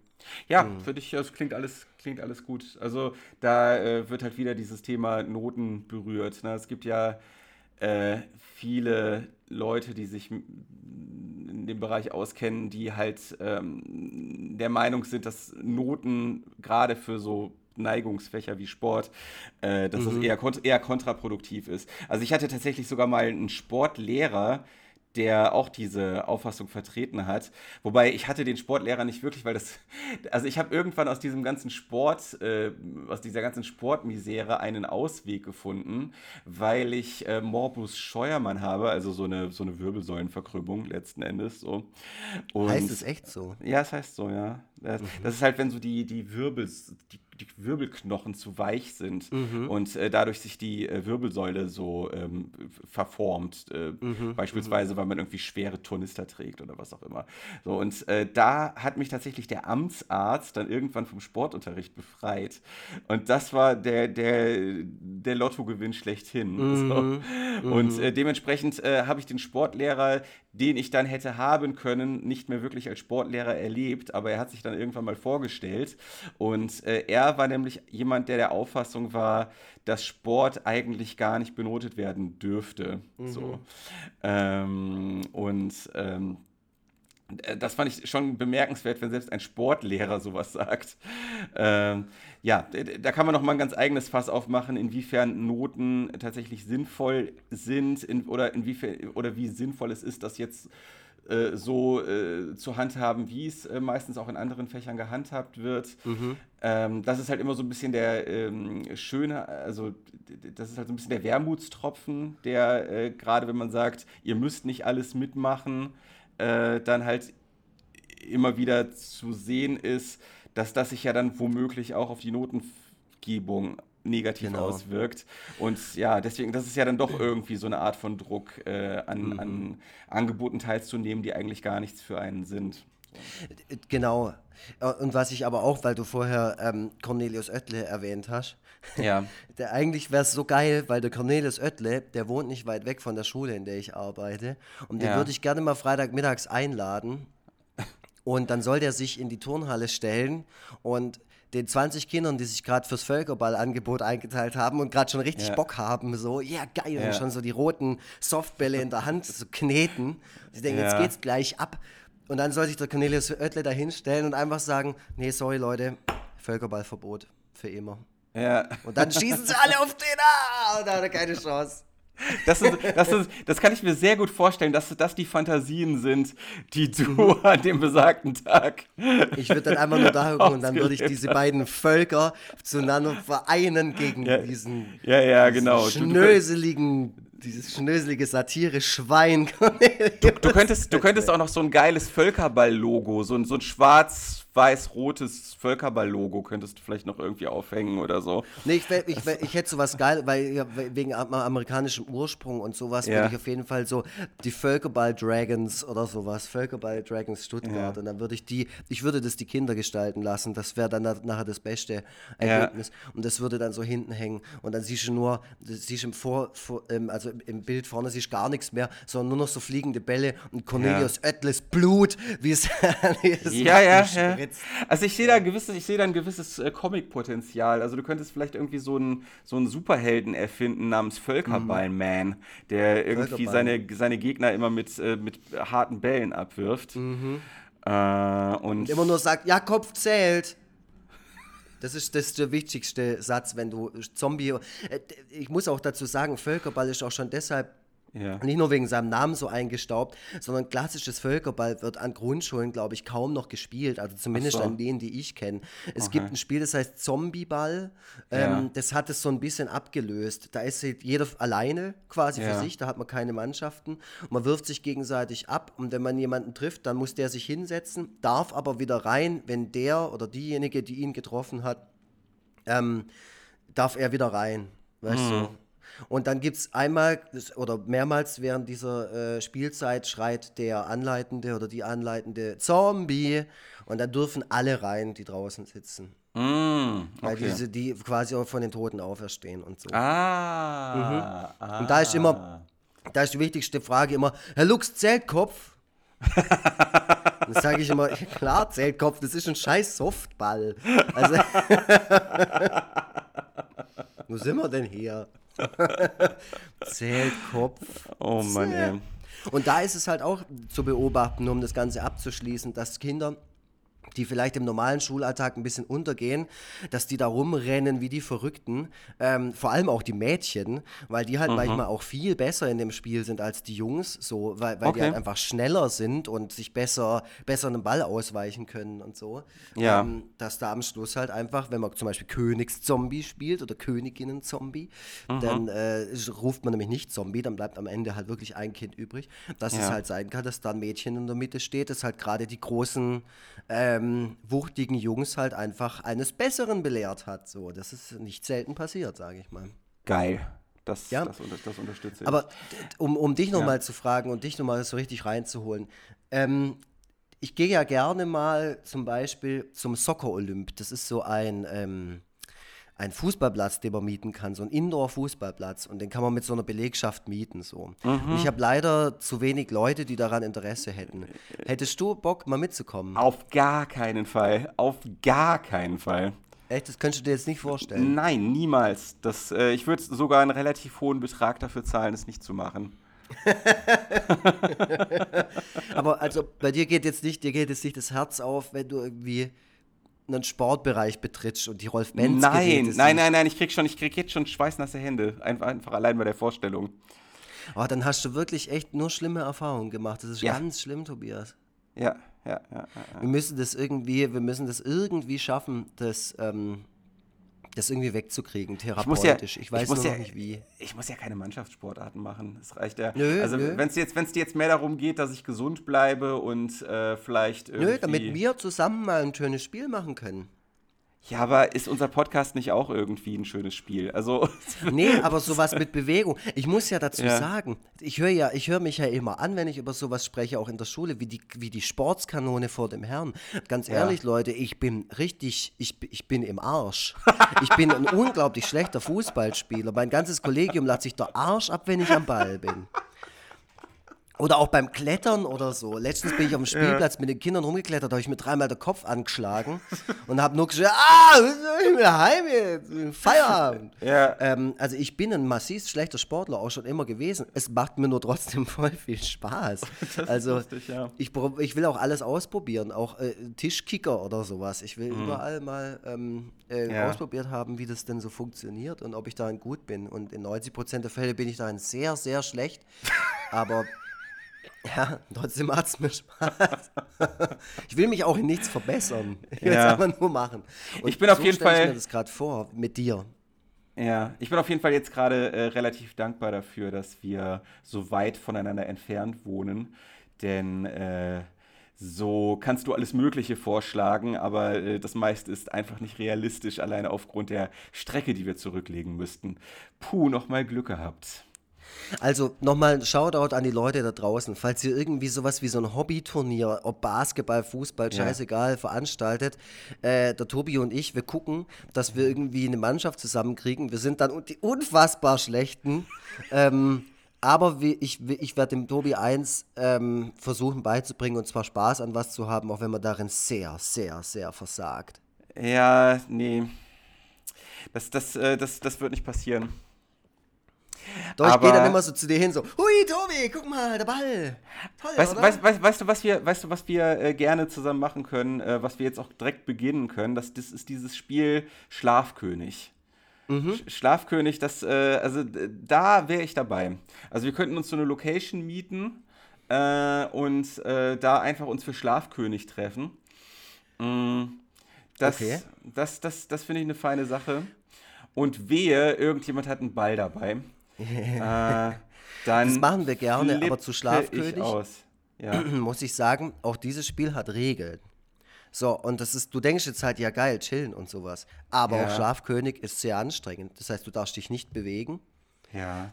Ja, mhm. für dich, das klingt alles, klingt alles gut. Also da äh, wird halt wieder dieses Thema Noten berührt. Ne? Es gibt ja äh, viele Leute, die sich in dem Bereich auskennen, die halt ähm, der Meinung sind, dass Noten gerade für so Neigungsfächer wie Sport, äh, dass mhm. es eher, eher kontraproduktiv ist. Also ich hatte tatsächlich sogar mal einen Sportlehrer, der auch diese Auffassung vertreten hat. Wobei ich hatte den Sportlehrer nicht wirklich, weil das, also ich habe irgendwann aus diesem ganzen Sport, äh, aus dieser ganzen Sportmisere einen Ausweg gefunden, weil ich äh, Morbus Scheuermann habe, also so eine, so eine Wirbelsäulenverkrümmung letzten Endes. So. Und, heißt es echt so? Ja, es heißt so, ja. Das, mhm. das ist halt, wenn so die, die Wirbel, die die Wirbelknochen zu weich sind mhm. und äh, dadurch sich die äh, Wirbelsäule so ähm, verformt. Äh, mhm. Beispielsweise, mhm. weil man irgendwie schwere Turnister trägt oder was auch immer. So, und äh, da hat mich tatsächlich der Amtsarzt dann irgendwann vom Sportunterricht befreit. Und das war der, der, der Lottogewinn schlechthin. *laughs* Mhm. So. Und äh, mhm. dementsprechend äh, habe ich den Sportlehrer, den ich dann hätte haben können, nicht mehr wirklich als Sportlehrer erlebt, aber er hat sich dann irgendwann mal vorgestellt und er er war nämlich jemand, der der Auffassung war, dass Sport eigentlich gar nicht benotet werden dürfte. Mhm. So. Ähm, und ähm, das fand ich schon bemerkenswert, wenn selbst ein Sportlehrer sowas sagt. Ähm, ja, da kann man noch mal ein ganz eigenes Fass aufmachen, inwiefern Noten tatsächlich sinnvoll sind in, oder inwiefern oder wie sinnvoll es ist, dass jetzt äh, so äh, zu handhaben, wie es äh, meistens auch in anderen Fächern gehandhabt wird. Mhm. Ähm, das ist halt immer so ein bisschen der ähm, schöne, also das ist halt so ein bisschen der Wermutstropfen, der äh, gerade wenn man sagt, ihr müsst nicht alles mitmachen, äh, dann halt immer wieder zu sehen ist, dass das sich ja dann womöglich auch auf die Notengebung negativ genau. auswirkt. Und ja, deswegen, das ist ja dann doch irgendwie so eine Art von Druck, äh, an, mhm. an Angeboten teilzunehmen, die eigentlich gar nichts für einen sind. Genau. Und was ich aber auch, weil du vorher ähm, Cornelius Oettle erwähnt hast, ja. *laughs* der eigentlich wäre es so geil, weil der Cornelius Oettle, der wohnt nicht weit weg von der Schule, in der ich arbeite. Und den ja. würde ich gerne mal Freitagmittags einladen. Und dann soll der sich in die Turnhalle stellen und den 20 Kindern, die sich gerade fürs Völkerballangebot eingeteilt haben und gerade schon richtig ja. Bock haben, so, ja geil, ja. und schon so die roten Softbälle in der Hand *laughs* so kneten. Sie denken, jetzt geht's gleich ab. Und dann soll sich der Cornelius Oettle da hinstellen und einfach sagen, nee, sorry Leute, Völkerballverbot für immer. Ja. Und dann schießen sie alle auf den, ah, und da hat er keine Chance. Das, ist, das, ist, das kann ich mir sehr gut vorstellen, dass das die Fantasien sind, die du mhm. an dem besagten Tag. Ich würde dann einfach nur da gucken und dann würde ich diese beiden Völker zueinander vereinen gegen ja, diesen, ja, ja, diesen genau. schnöseligen dieses schnöselige Satire-Schwein. Du, du, könntest, du könntest auch noch so ein geiles Völkerball-Logo, so ein, so ein schwarz-weiß-rotes Völkerball-Logo könntest du vielleicht noch irgendwie aufhängen oder so. Nee, ich, ich, ich hätte sowas geil, weil wegen amerikanischem Ursprung und sowas ja. würde ich auf jeden Fall so die Völkerball-Dragons oder sowas, Völkerball-Dragons Stuttgart ja. und dann würde ich die, ich würde das die Kinder gestalten lassen, das wäre dann nachher das beste Ergebnis ja. und das würde dann so hinten hängen und dann siehst du nur, siehst im Vor, vor also im Bild vorne siehst gar nichts mehr, sondern nur noch so fliegende Bälle und Cornelius. Oettles Blut, *laughs* wie es, ja, ja, ja. Also ich sehe da ein gewisses, ich sehe da ein gewisses äh, Comic-Potenzial. Also du könntest vielleicht irgendwie so einen so einen Superhelden erfinden namens Völkerball-Man, mhm. der irgendwie seine, seine Gegner immer mit, äh, mit harten Bällen abwirft. Mhm. Äh, und, und immer nur sagt, ja, Kopf zählt. Das ist, das ist der wichtigste Satz, wenn du Zombie. Äh, ich muss auch dazu sagen, Völkerball ist auch schon deshalb Ja. Nicht nur wegen seinem Namen so eingestaubt, sondern klassisches Völkerball wird an Grundschulen, glaube ich, kaum noch gespielt. Also zumindest so. an denen, die ich kenne. Es okay. gibt ein Spiel, das heißt Zombieball. Ähm, ja. Das hat es so ein bisschen abgelöst. Da ist jeder alleine quasi ja. für sich, da hat man keine Mannschaften. Man wirft sich gegenseitig ab. Und wenn man jemanden trifft, dann muss der sich hinsetzen, darf aber wieder rein, wenn der oder diejenige, die ihn getroffen hat, ähm, darf er wieder rein. Weißt mhm. du? Und dann gibt es einmal oder mehrmals während dieser äh, Spielzeit schreit der Anleitende oder die Anleitende Zombie und dann dürfen alle rein, die draußen sitzen. Mm, okay. Weil diese, die quasi auch von den Toten auferstehen und so. Ah, mhm. ah. Und da ist immer, da ist die wichtigste Frage immer, Herr Lux, Zeltkopf? *laughs* Dann sage ich immer, klar, Zeltkopf, das ist ein scheiß Softball. Also, *laughs* *laughs* wo sind wir denn hier? *laughs* Zeltkopf. Oh Mann, ey. Und da ist es halt auch zu beobachten, um das Ganze abzuschließen, dass Kinder die vielleicht im normalen Schulalltag ein bisschen untergehen, dass die da rumrennen wie die Verrückten. Ähm, vor allem auch die Mädchen, weil die halt mhm. manchmal auch viel besser in dem Spiel sind als die Jungs, so, weil, weil okay. die halt einfach schneller sind und sich besser, besser einen Ball ausweichen können und so. Ja. Ähm, dass da am Schluss halt einfach, wenn man zum Beispiel Königszombie spielt oder Königinnen-Zombie, mhm. dann äh, ruft man nämlich nicht Zombie, dann bleibt am Ende halt wirklich ein Kind übrig. Dass ja. es halt sein kann, dass da ein Mädchen in der Mitte steht, das halt gerade die großen ähm, ähm, wuchtigen Jungs halt einfach eines Besseren belehrt hat. So, das ist nicht selten passiert, sage ich mal. Geil. Das, ja. das, das unterstütze ich. Aber um, um dich nochmal ja. zu fragen und dich nochmal so richtig reinzuholen. Ähm, ich gehe ja gerne mal zum Beispiel zum Soccer Olymp. Das ist so ein, ähm, ein Fußballplatz, den man mieten kann, so ein Indoor-Fußballplatz und den kann man mit so einer Belegschaft mieten. So. Mhm. ich habe leider zu wenig Leute, die daran Interesse hätten. Hättest du Bock, mal mitzukommen? Auf gar keinen Fall. Auf gar keinen Fall. Echt? Das könntest du dir jetzt nicht vorstellen? Nein, niemals. Das, äh, ich würde sogar einen relativ hohen Betrag dafür zahlen, es nicht zu machen. *laughs* Aber also bei dir geht jetzt nicht, dir geht jetzt nicht das Herz auf, wenn du irgendwie einen Sportbereich betrittst und die Rolf Benz Nein, nein, nein, nein, ich krieg schon, ich krieg jetzt schon schweißnasse Hände, einfach, einfach allein bei der Vorstellung. Aber oh, dann hast du wirklich echt nur schlimme Erfahrungen gemacht. Das ist ja. ganz schlimm, Tobias. Ja, ja, ja, ja, Wir müssen das irgendwie, wir müssen das irgendwie schaffen, das ähm, das irgendwie wegzukriegen, therapeutisch. Ich, ja, ich weiß ich nur ja, nicht wie. Ich muss ja keine Mannschaftssportarten machen. Das reicht ja. Nö, also wenn es jetzt, dir jetzt mehr darum geht, dass ich gesund bleibe und äh, vielleicht irgendwie. Nö, damit wir zusammen mal ein schönes Spiel machen können. Ja, aber ist unser Podcast nicht auch irgendwie ein schönes Spiel? Also *laughs* nee, aber sowas mit Bewegung. Ich muss ja dazu ja. sagen, ich höre ja, ich höre mich ja immer an, wenn ich über sowas spreche, auch in der Schule, wie die, wie die Sportskanone vor dem Herrn. Ganz ehrlich, ja. Leute, ich bin richtig, ich, ich bin im Arsch. Ich bin ein *laughs* unglaublich schlechter Fußballspieler. Mein ganzes Kollegium lacht sich der Arsch ab, wenn ich am Ball bin. Oder auch beim Klettern oder so. Letztens bin ich auf dem *laughs* Spielplatz ja. mit den Kindern rumgeklettert, habe ich mir dreimal den Kopf angeschlagen *laughs* und habe nur gesagt, ah, ich bin heim jetzt, Feierabend. *laughs* Ja. Ähm, also ich bin ein massiv schlechter Sportler, auch schon immer gewesen. Es macht mir nur trotzdem voll viel Spaß. also lustig, ja. ich, ich will auch alles ausprobieren, auch äh, Tischkicker oder sowas. Ich will mhm. überall mal ähm, äh, ausprobiert haben, wie das denn so funktioniert und ob ich darin gut bin. Und in 90% der Fälle bin ich darin sehr, sehr schlecht. Aber ja, trotzdem macht es mir Spaß. *laughs* ich will mich auch in nichts verbessern. Ich will ja. es einfach nur machen. Und ich bin auf so jeden Fall. Ich mir das gerade vor mit dir. Ja, ich bin auf jeden Fall jetzt gerade äh, relativ dankbar dafür, dass wir so weit voneinander entfernt wohnen. Denn äh, so kannst du alles Mögliche vorschlagen, aber äh, das meiste ist einfach nicht realistisch, alleine aufgrund der Strecke, die wir zurücklegen müssten. Puh, nochmal Glück gehabt. Also nochmal ein Shoutout an die Leute da draußen. Falls ihr irgendwie sowas wie so ein Hobbyturnier, ob Basketball, Fußball, scheißegal, ja. veranstaltet, äh, der Tobi und ich, wir gucken, dass wir irgendwie eine Mannschaft zusammenkriegen. Wir sind dann die unfassbar schlechten. *laughs* ähm, aber ich, ich werde dem Tobi eins ähm, versuchen beizubringen und zwar Spaß an was zu haben, auch wenn man darin sehr, sehr, sehr versagt. Ja, nee. Das, das, äh, das, das wird nicht passieren. Doch, ich gehe dann immer so zu dir hin, so, hui, Tobi, guck mal, der Ball. Toll, weißt, weißt, weißt, weißt, du, was wir, weißt du, was wir äh, gerne zusammen machen können, äh, was wir jetzt auch direkt beginnen können? Das, das ist dieses Spiel Schlafkönig. Mhm. Schlafkönig, das, äh, also da wäre ich dabei. Also wir könnten uns so eine Location mieten äh, und äh, da einfach uns für Schlafkönig treffen. Mm, das, okay. das, das, das finde ich eine feine Sache. Und wehe, irgendjemand hat einen Ball dabei. *laughs* äh, dann das machen wir gerne, aber zu Schlafkönig ja. *clears throat* muss ich sagen, auch dieses Spiel hat Regeln. So, und das ist, du denkst jetzt halt, ja geil, chillen und sowas. Aber ja. auch Schlafkönig ist sehr anstrengend. Das heißt, du darfst dich nicht bewegen. Ja.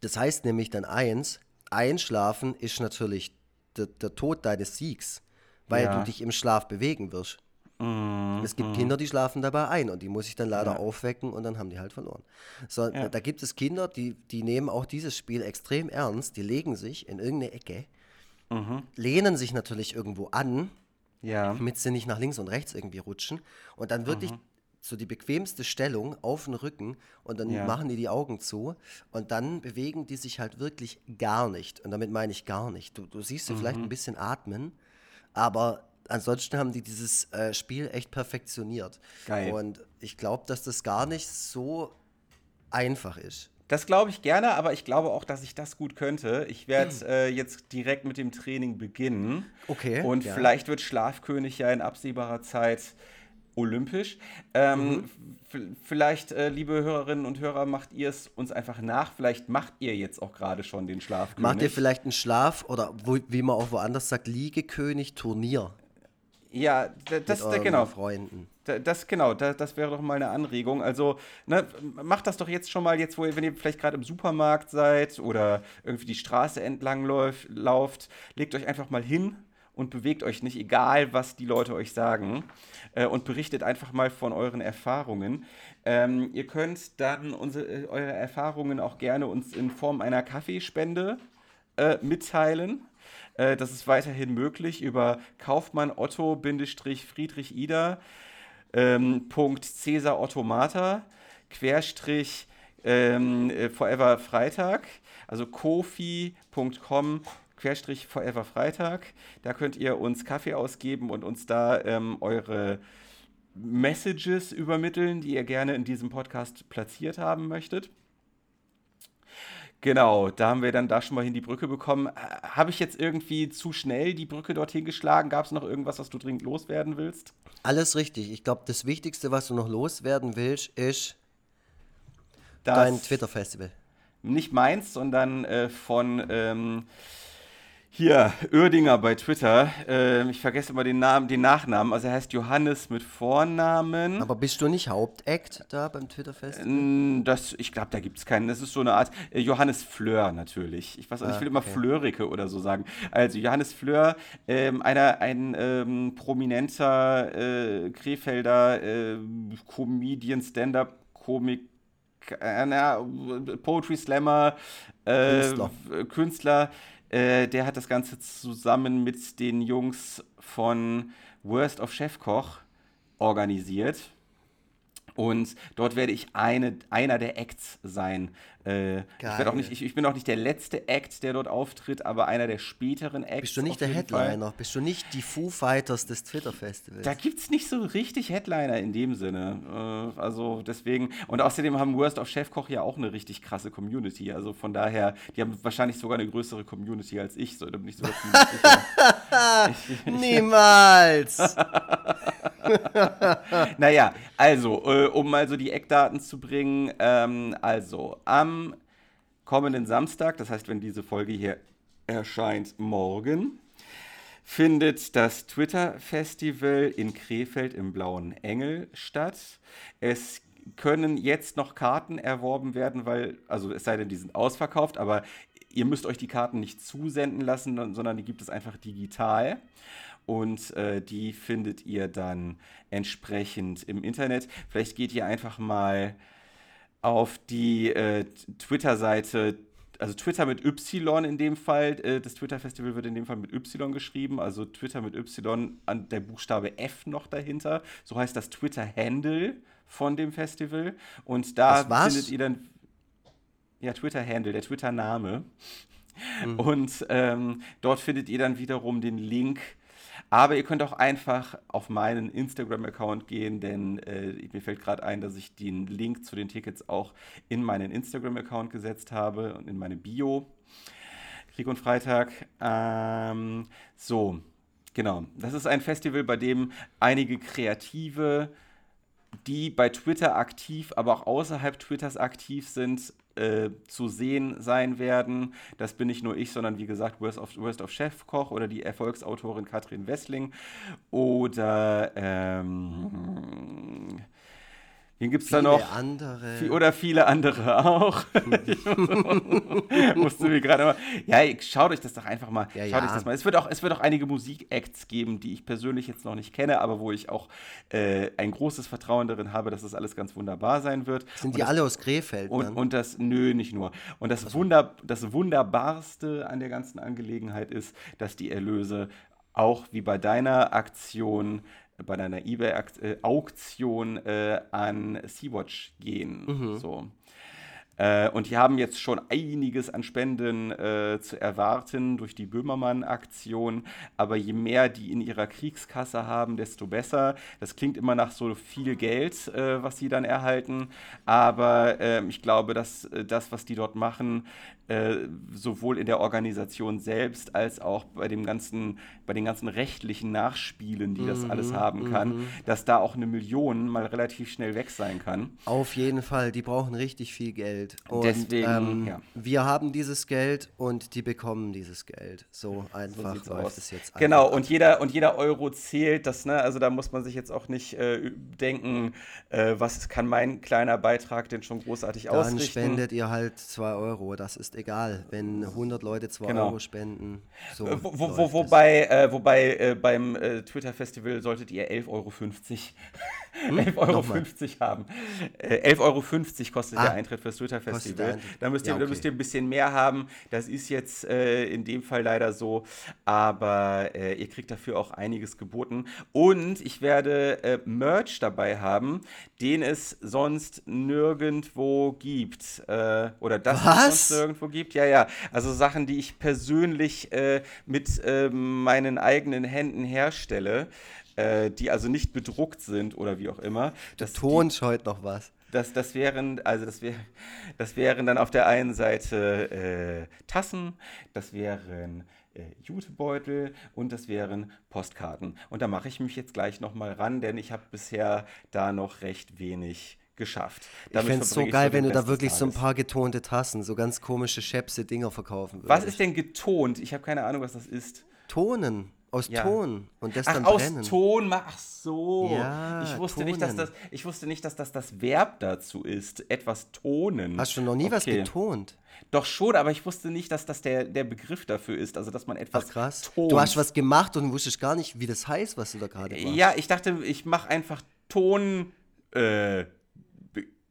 Das heißt nämlich dann eins, einschlafen ist natürlich der, der Tod deines Siegs, weil ja. du dich im Schlaf bewegen wirst. Mm, es gibt mm. Kinder, die schlafen dabei ein und die muss ich dann leider ja. aufwecken und dann haben die halt verloren. So, ja. Da gibt es Kinder, die, die nehmen auch dieses Spiel extrem ernst, die legen sich in irgendeine Ecke, mhm. lehnen sich natürlich irgendwo an ja. damit sie nicht nach links und rechts irgendwie rutschen. Und dann wirklich mhm. so die bequemste Stellung auf den Rücken und dann machen die die Augen zu und dann bewegen die sich halt wirklich gar nicht. Und damit meine ich gar nicht. Du, du siehst sie mhm. vielleicht ein bisschen atmen, aber ansonsten haben die dieses äh, Spiel echt perfektioniert. Geil. Und ich glaube, dass das gar nicht so einfach ist. Das glaube ich gerne, aber ich glaube auch, dass ich das gut könnte. Ich werde äh, jetzt direkt mit dem Training beginnen. Okay. Und ja. vielleicht wird Schlafkönig ja in absehbarer Zeit olympisch. Ähm, mhm. Vielleicht, äh, liebe Hörerinnen und Hörer, macht ihr es uns einfach nach. Vielleicht macht ihr jetzt auch gerade schon den Schlafkönig. Macht ihr vielleicht einen Schlaf oder wo, wie man auch woanders sagt, Liegekönig-Turnier? Ja, das, das genau. Freunden. Das genau, das, das, wäre doch mal eine Anregung. Also, ne, macht das doch jetzt schon mal, jetzt, wo ihr, wenn ihr vielleicht gerade im Supermarkt seid oder irgendwie die Straße entlang läuft, lauft, legt euch einfach mal hin und bewegt euch nicht, egal was die Leute euch sagen, äh, und berichtet einfach mal von euren Erfahrungen. Ähm, ihr könnt dann unsere, äh, eure Erfahrungen auch gerne uns in Form einer Kaffeespende äh, mitteilen. Äh, das ist weiterhin möglich über Kaufmann Otto-Friedrich Ida ähm, Punkt Cäsar Automata, Querstrich ähm, äh, Forever Freitag, also kofi.com Querstrich Forever Freitag. Da könnt ihr uns Kaffee ausgeben und uns da ähm, eure Messages übermitteln, die ihr gerne in diesem Podcast platziert haben möchtet. Genau, da haben wir dann da schon mal hin die Brücke bekommen. Habe ich jetzt irgendwie zu schnell die Brücke dorthin geschlagen? Gab es noch irgendwas, was du dringend loswerden willst? Alles richtig. Ich glaube, das Wichtigste, was du noch loswerden willst, ist das dein Twitter-Festival. Nicht meins, sondern äh, von ähm, hier, Oerdinger bei Twitter. Äh, ich vergesse immer den Namen, den Nachnamen. Also er heißt Johannes mit Vornamen. Aber bist du nicht Hauptact da beim Twitter-Festival? Das, ich glaube, da gibt es keinen. Das ist so eine Art äh, Johannes Fleur natürlich. Ich, weiß, ah, ich will immer okay. Fleurike oder so sagen. Also Johannes Fleur, ähm, einer, ein ähm, prominenter äh, Krefelder äh, Comedian, Stand-up, Komik, äh, Poetry Slammer, äh, Künstler. Künstler äh, der hat das Ganze zusammen mit den Jungs von Worst of Chefkoch organisiert. Und dort werde ich eine, einer der Acts sein. Äh, ich, auch nicht, ich, ich, bin auch nicht der letzte Act, der dort auftritt, aber einer der späteren Acts. Bist du nicht der Headliner? Fall. Bist du nicht die Foo Fighters des Twitter-Festivals? Da gibt es nicht so richtig Headliner in dem Sinne. Äh, also deswegen. Und außerdem haben Worst of Chefkoch ja auch eine richtig krasse Community. Also von daher, die haben wahrscheinlich sogar eine größere Community als ich. So, da bin ich sogar *laughs* Niemals! *laughs* *laughs* naja, also, äh, um mal so die Eckdaten zu bringen. Ähm, also, am kommenden Samstag, das heißt, wenn diese Folge hier erscheint, morgen, findet das Twitter-Festival in Krefeld im Blauen Engel statt. Es können jetzt noch Karten erworben werden, weil, also es sei denn, die sind ausverkauft, aber ihr müsst euch die Karten nicht zusenden lassen, sondern die gibt es einfach digital und äh, die findet ihr dann entsprechend im Internet. Vielleicht geht ihr einfach mal auf die äh, Twitter-Seite, also Twitter mit Y in dem Fall. Äh, das Twitter-Festival wird in dem Fall mit Y geschrieben, also Twitter mit Y an der Buchstabe F noch dahinter. So heißt das Twitter-Handle von dem Festival. Und da findet ihr dann. Ja, Twitter-Handle, der Twitter-Name. Mhm. Und ähm, dort findet ihr dann wiederum den Link Aber ihr könnt auch einfach auf meinen Instagram-Account gehen, denn äh, mir fällt gerade ein, dass ich den Link zu den Tickets auch in meinen Instagram-Account gesetzt habe und in meine Bio. Krieg und Freitag. Ähm, so, genau. Das ist ein Festival, bei dem einige Kreative, die bei Twitter aktiv, aber auch außerhalb Twitters aktiv sind, äh, zu sehen sein werden. Das bin nicht nur ich, sondern wie gesagt Worst of, Worst of Chefkoch oder die Erfolgsautorin Katrin Wessling oder ähm, Wen gibt es da noch? andere. Oder viele andere auch. *laughs* Musst du mir gerade mal. Ja, schaut euch das doch einfach mal. Ja, schaut ja. euch das mal. Es wird, auch, es wird auch einige Musikacts geben, die ich persönlich jetzt noch nicht kenne, aber wo ich auch äh, ein großes Vertrauen darin habe, dass das alles ganz wunderbar sein wird. Sind die das, alle aus Krefeld? Und, und, das, nö, nicht nur. Und das, also. Wunder, das Wunderbarste an der ganzen Angelegenheit ist, dass die Erlöse auch wie bei deiner Aktion bei deiner eBay-Auktion äh, an Sea-Watch gehen. Mhm. So. Äh, und die haben jetzt schon einiges an Spenden äh, zu erwarten durch die Böhmermann-Aktion. Aber je mehr die in ihrer Kriegskasse haben, desto besser. Das klingt immer nach so viel Geld, äh, was sie dann erhalten. Aber ähm, ich glaube, dass äh, das, was die dort machen, äh, sowohl in der Organisation selbst als auch bei dem ganzen, bei den ganzen rechtlichen Nachspielen, die mhm, das alles haben kann, mhm. dass da auch eine Million mal relativ schnell weg sein kann. Auf jeden Fall, die brauchen richtig viel Geld. Und, Deswegen, ähm, ja. wir haben dieses Geld und die bekommen dieses Geld. So einfach so läuft es jetzt. Genau, und jeder, und jeder Euro zählt, das, ne, also da muss man sich jetzt auch nicht äh, denken, äh, was kann mein kleiner Beitrag denn schon großartig Dann ausrichten. Dann spendet ihr halt 2 Euro, das ist egal, wenn 100 Leute 2 genau. Euro spenden. So wo, wo, wo, wobei äh, wobei äh, beim äh, Twitter-Festival solltet ihr 11,50 Euro, hm? *laughs* 11,50 Euro haben. 11,50 Euro kostet ah, der Eintritt fürs Twitter-Festival. Da, müsst ihr, ja, okay. da müsst ihr ein bisschen mehr haben. Das ist jetzt äh, in dem Fall leider so. Aber äh, ihr kriegt dafür auch einiges geboten. Und ich werde äh, Merch dabei haben, den es sonst nirgendwo gibt. oder das Was? es sonst nirgendwo gibt. Ja, ja. Also Sachen, die ich persönlich mit meinen eigenen Händen herstelle, äh, die also nicht bedruckt sind oder wie auch immer. Der Ton scheut noch was. Das, das, wären, also das, wär, das wären dann auf der einen Seite äh, Tassen, das wären äh, Jutebeutel und das wären Postkarten. Und da mache ich mich jetzt gleich nochmal ran, denn ich habe bisher da noch recht wenig geschafft. Damit ich fände es so geil, wenn du da wirklich Tages. so ein paar getonte Tassen, so ganz komische Schäpse Dinger verkaufen würdest. Was ist denn getont? Ich habe keine Ahnung, was das ist. Tonen. Aus ja. Ton und das ach, dann aus brennen. Ton, ach so. Ja, ich, wusste nicht, dass das, ich wusste nicht, dass das das Verb dazu ist, etwas tonen. Hast du noch nie okay. was getont? Doch schon, aber ich wusste nicht, dass das der, der Begriff dafür ist, also dass man etwas ach, krass. tont. Du hast was gemacht und wusstest gar nicht, wie das heißt, was du da gerade machst. Ja, ich dachte, ich mache einfach Ton äh,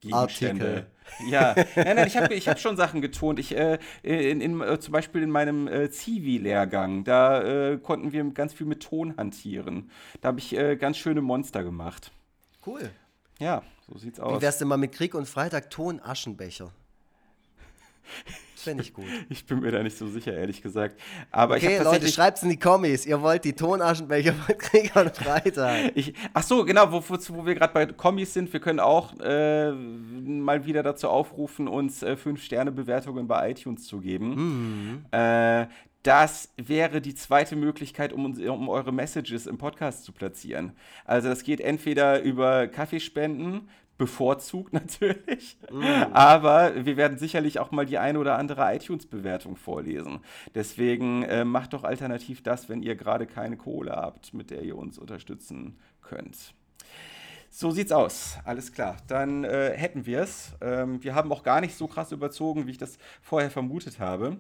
Gegenstände. Artikel. Ja, nein, nein, ich habe ich hab schon Sachen getont. Ich, äh, in, in, äh, zum Beispiel in meinem äh, Zivi-Lehrgang, da äh, konnten wir ganz viel mit Ton hantieren. Da habe ich äh, ganz schöne Monster gemacht. Cool. Ja, so sieht's aus. Wie wär's denn mal mit Krieg und Freitag Ton-Aschenbecher? Fände ich gut. *laughs* Ich bin mir da nicht so sicher, ehrlich gesagt. Aber okay, ich Leute, schreibt es in die Kommis. Ihr wollt die Tonaschenbecher *laughs* von Krieger und Freitag. ich, ach so, genau, wo, wo, wo wir gerade bei Kommis sind. Wir können auch äh, mal wieder dazu aufrufen, uns äh, 5-Sterne-Bewertungen bei iTunes zu geben. Mhm. Äh, das wäre die zweite Möglichkeit, um, um, eure Messages im Podcast zu platzieren. Also das geht entweder über Kaffeespenden, bevorzugt *laughs* natürlich. Mm. Aber wir werden sicherlich auch mal die eine oder andere iTunes-Bewertung vorlesen. Deswegen äh, macht doch alternativ das, wenn ihr gerade keine Kohle habt, mit der ihr uns unterstützen könnt. So sieht's aus. Alles klar. Dann äh, hätten wir es. Ähm, wir haben auch gar nicht so krass überzogen, wie ich das vorher vermutet habe.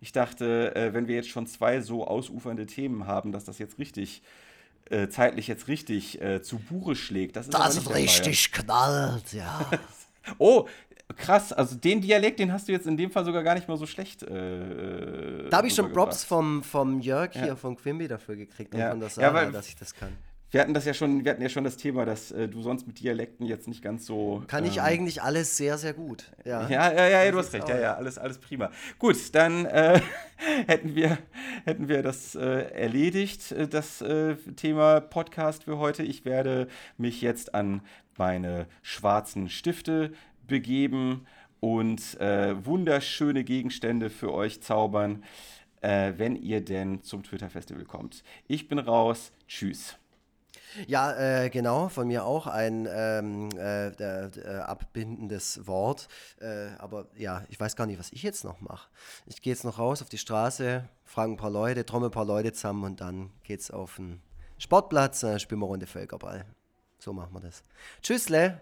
Ich dachte, äh, wenn wir jetzt schon zwei so ausufernde Themen haben, dass das jetzt richtig äh, zeitlich jetzt richtig äh, zu Buche schlägt. Das ist, das ist richtig knallt, ja. *laughs* oh, krass. Also den Dialekt, den hast du jetzt in dem Fall sogar gar nicht mal so schlecht. Äh, da habe ich schon Props vom, vom Jörg hier, ja. von Quimby dafür gekriegt und ja. von der Sarah, ja, weil, dass ich das kann. Wir hatten das ja schon, wir hatten ja schon das Thema, dass äh, du sonst mit Dialekten jetzt nicht ganz so. Kann ähm, ich eigentlich alles sehr, sehr gut. Ja, ja, ja, ja, ja du hast recht. Ja, ja, alles, alles prima. Gut, dann äh, *laughs* hätten, wir, hätten wir das äh, erledigt, äh, das äh, Thema Podcast für heute. Ich werde mich jetzt an meine schwarzen Stifte begeben und äh, wunderschöne Gegenstände für euch zaubern, wenn ihr denn zum Twitter-Festival kommt. Ich bin raus. Tschüss. Ja, äh, genau, von mir auch ein ähm, äh, äh, abbindendes Wort. Äh, aber ja, ich weiß gar nicht, was ich jetzt noch mache. Ich gehe jetzt noch raus auf die Straße, frage ein paar Leute, trommel ein paar Leute zusammen und dann geht's auf den Sportplatz, äh, spielen wir Runde Völkerball. So machen wir das. Tschüssle!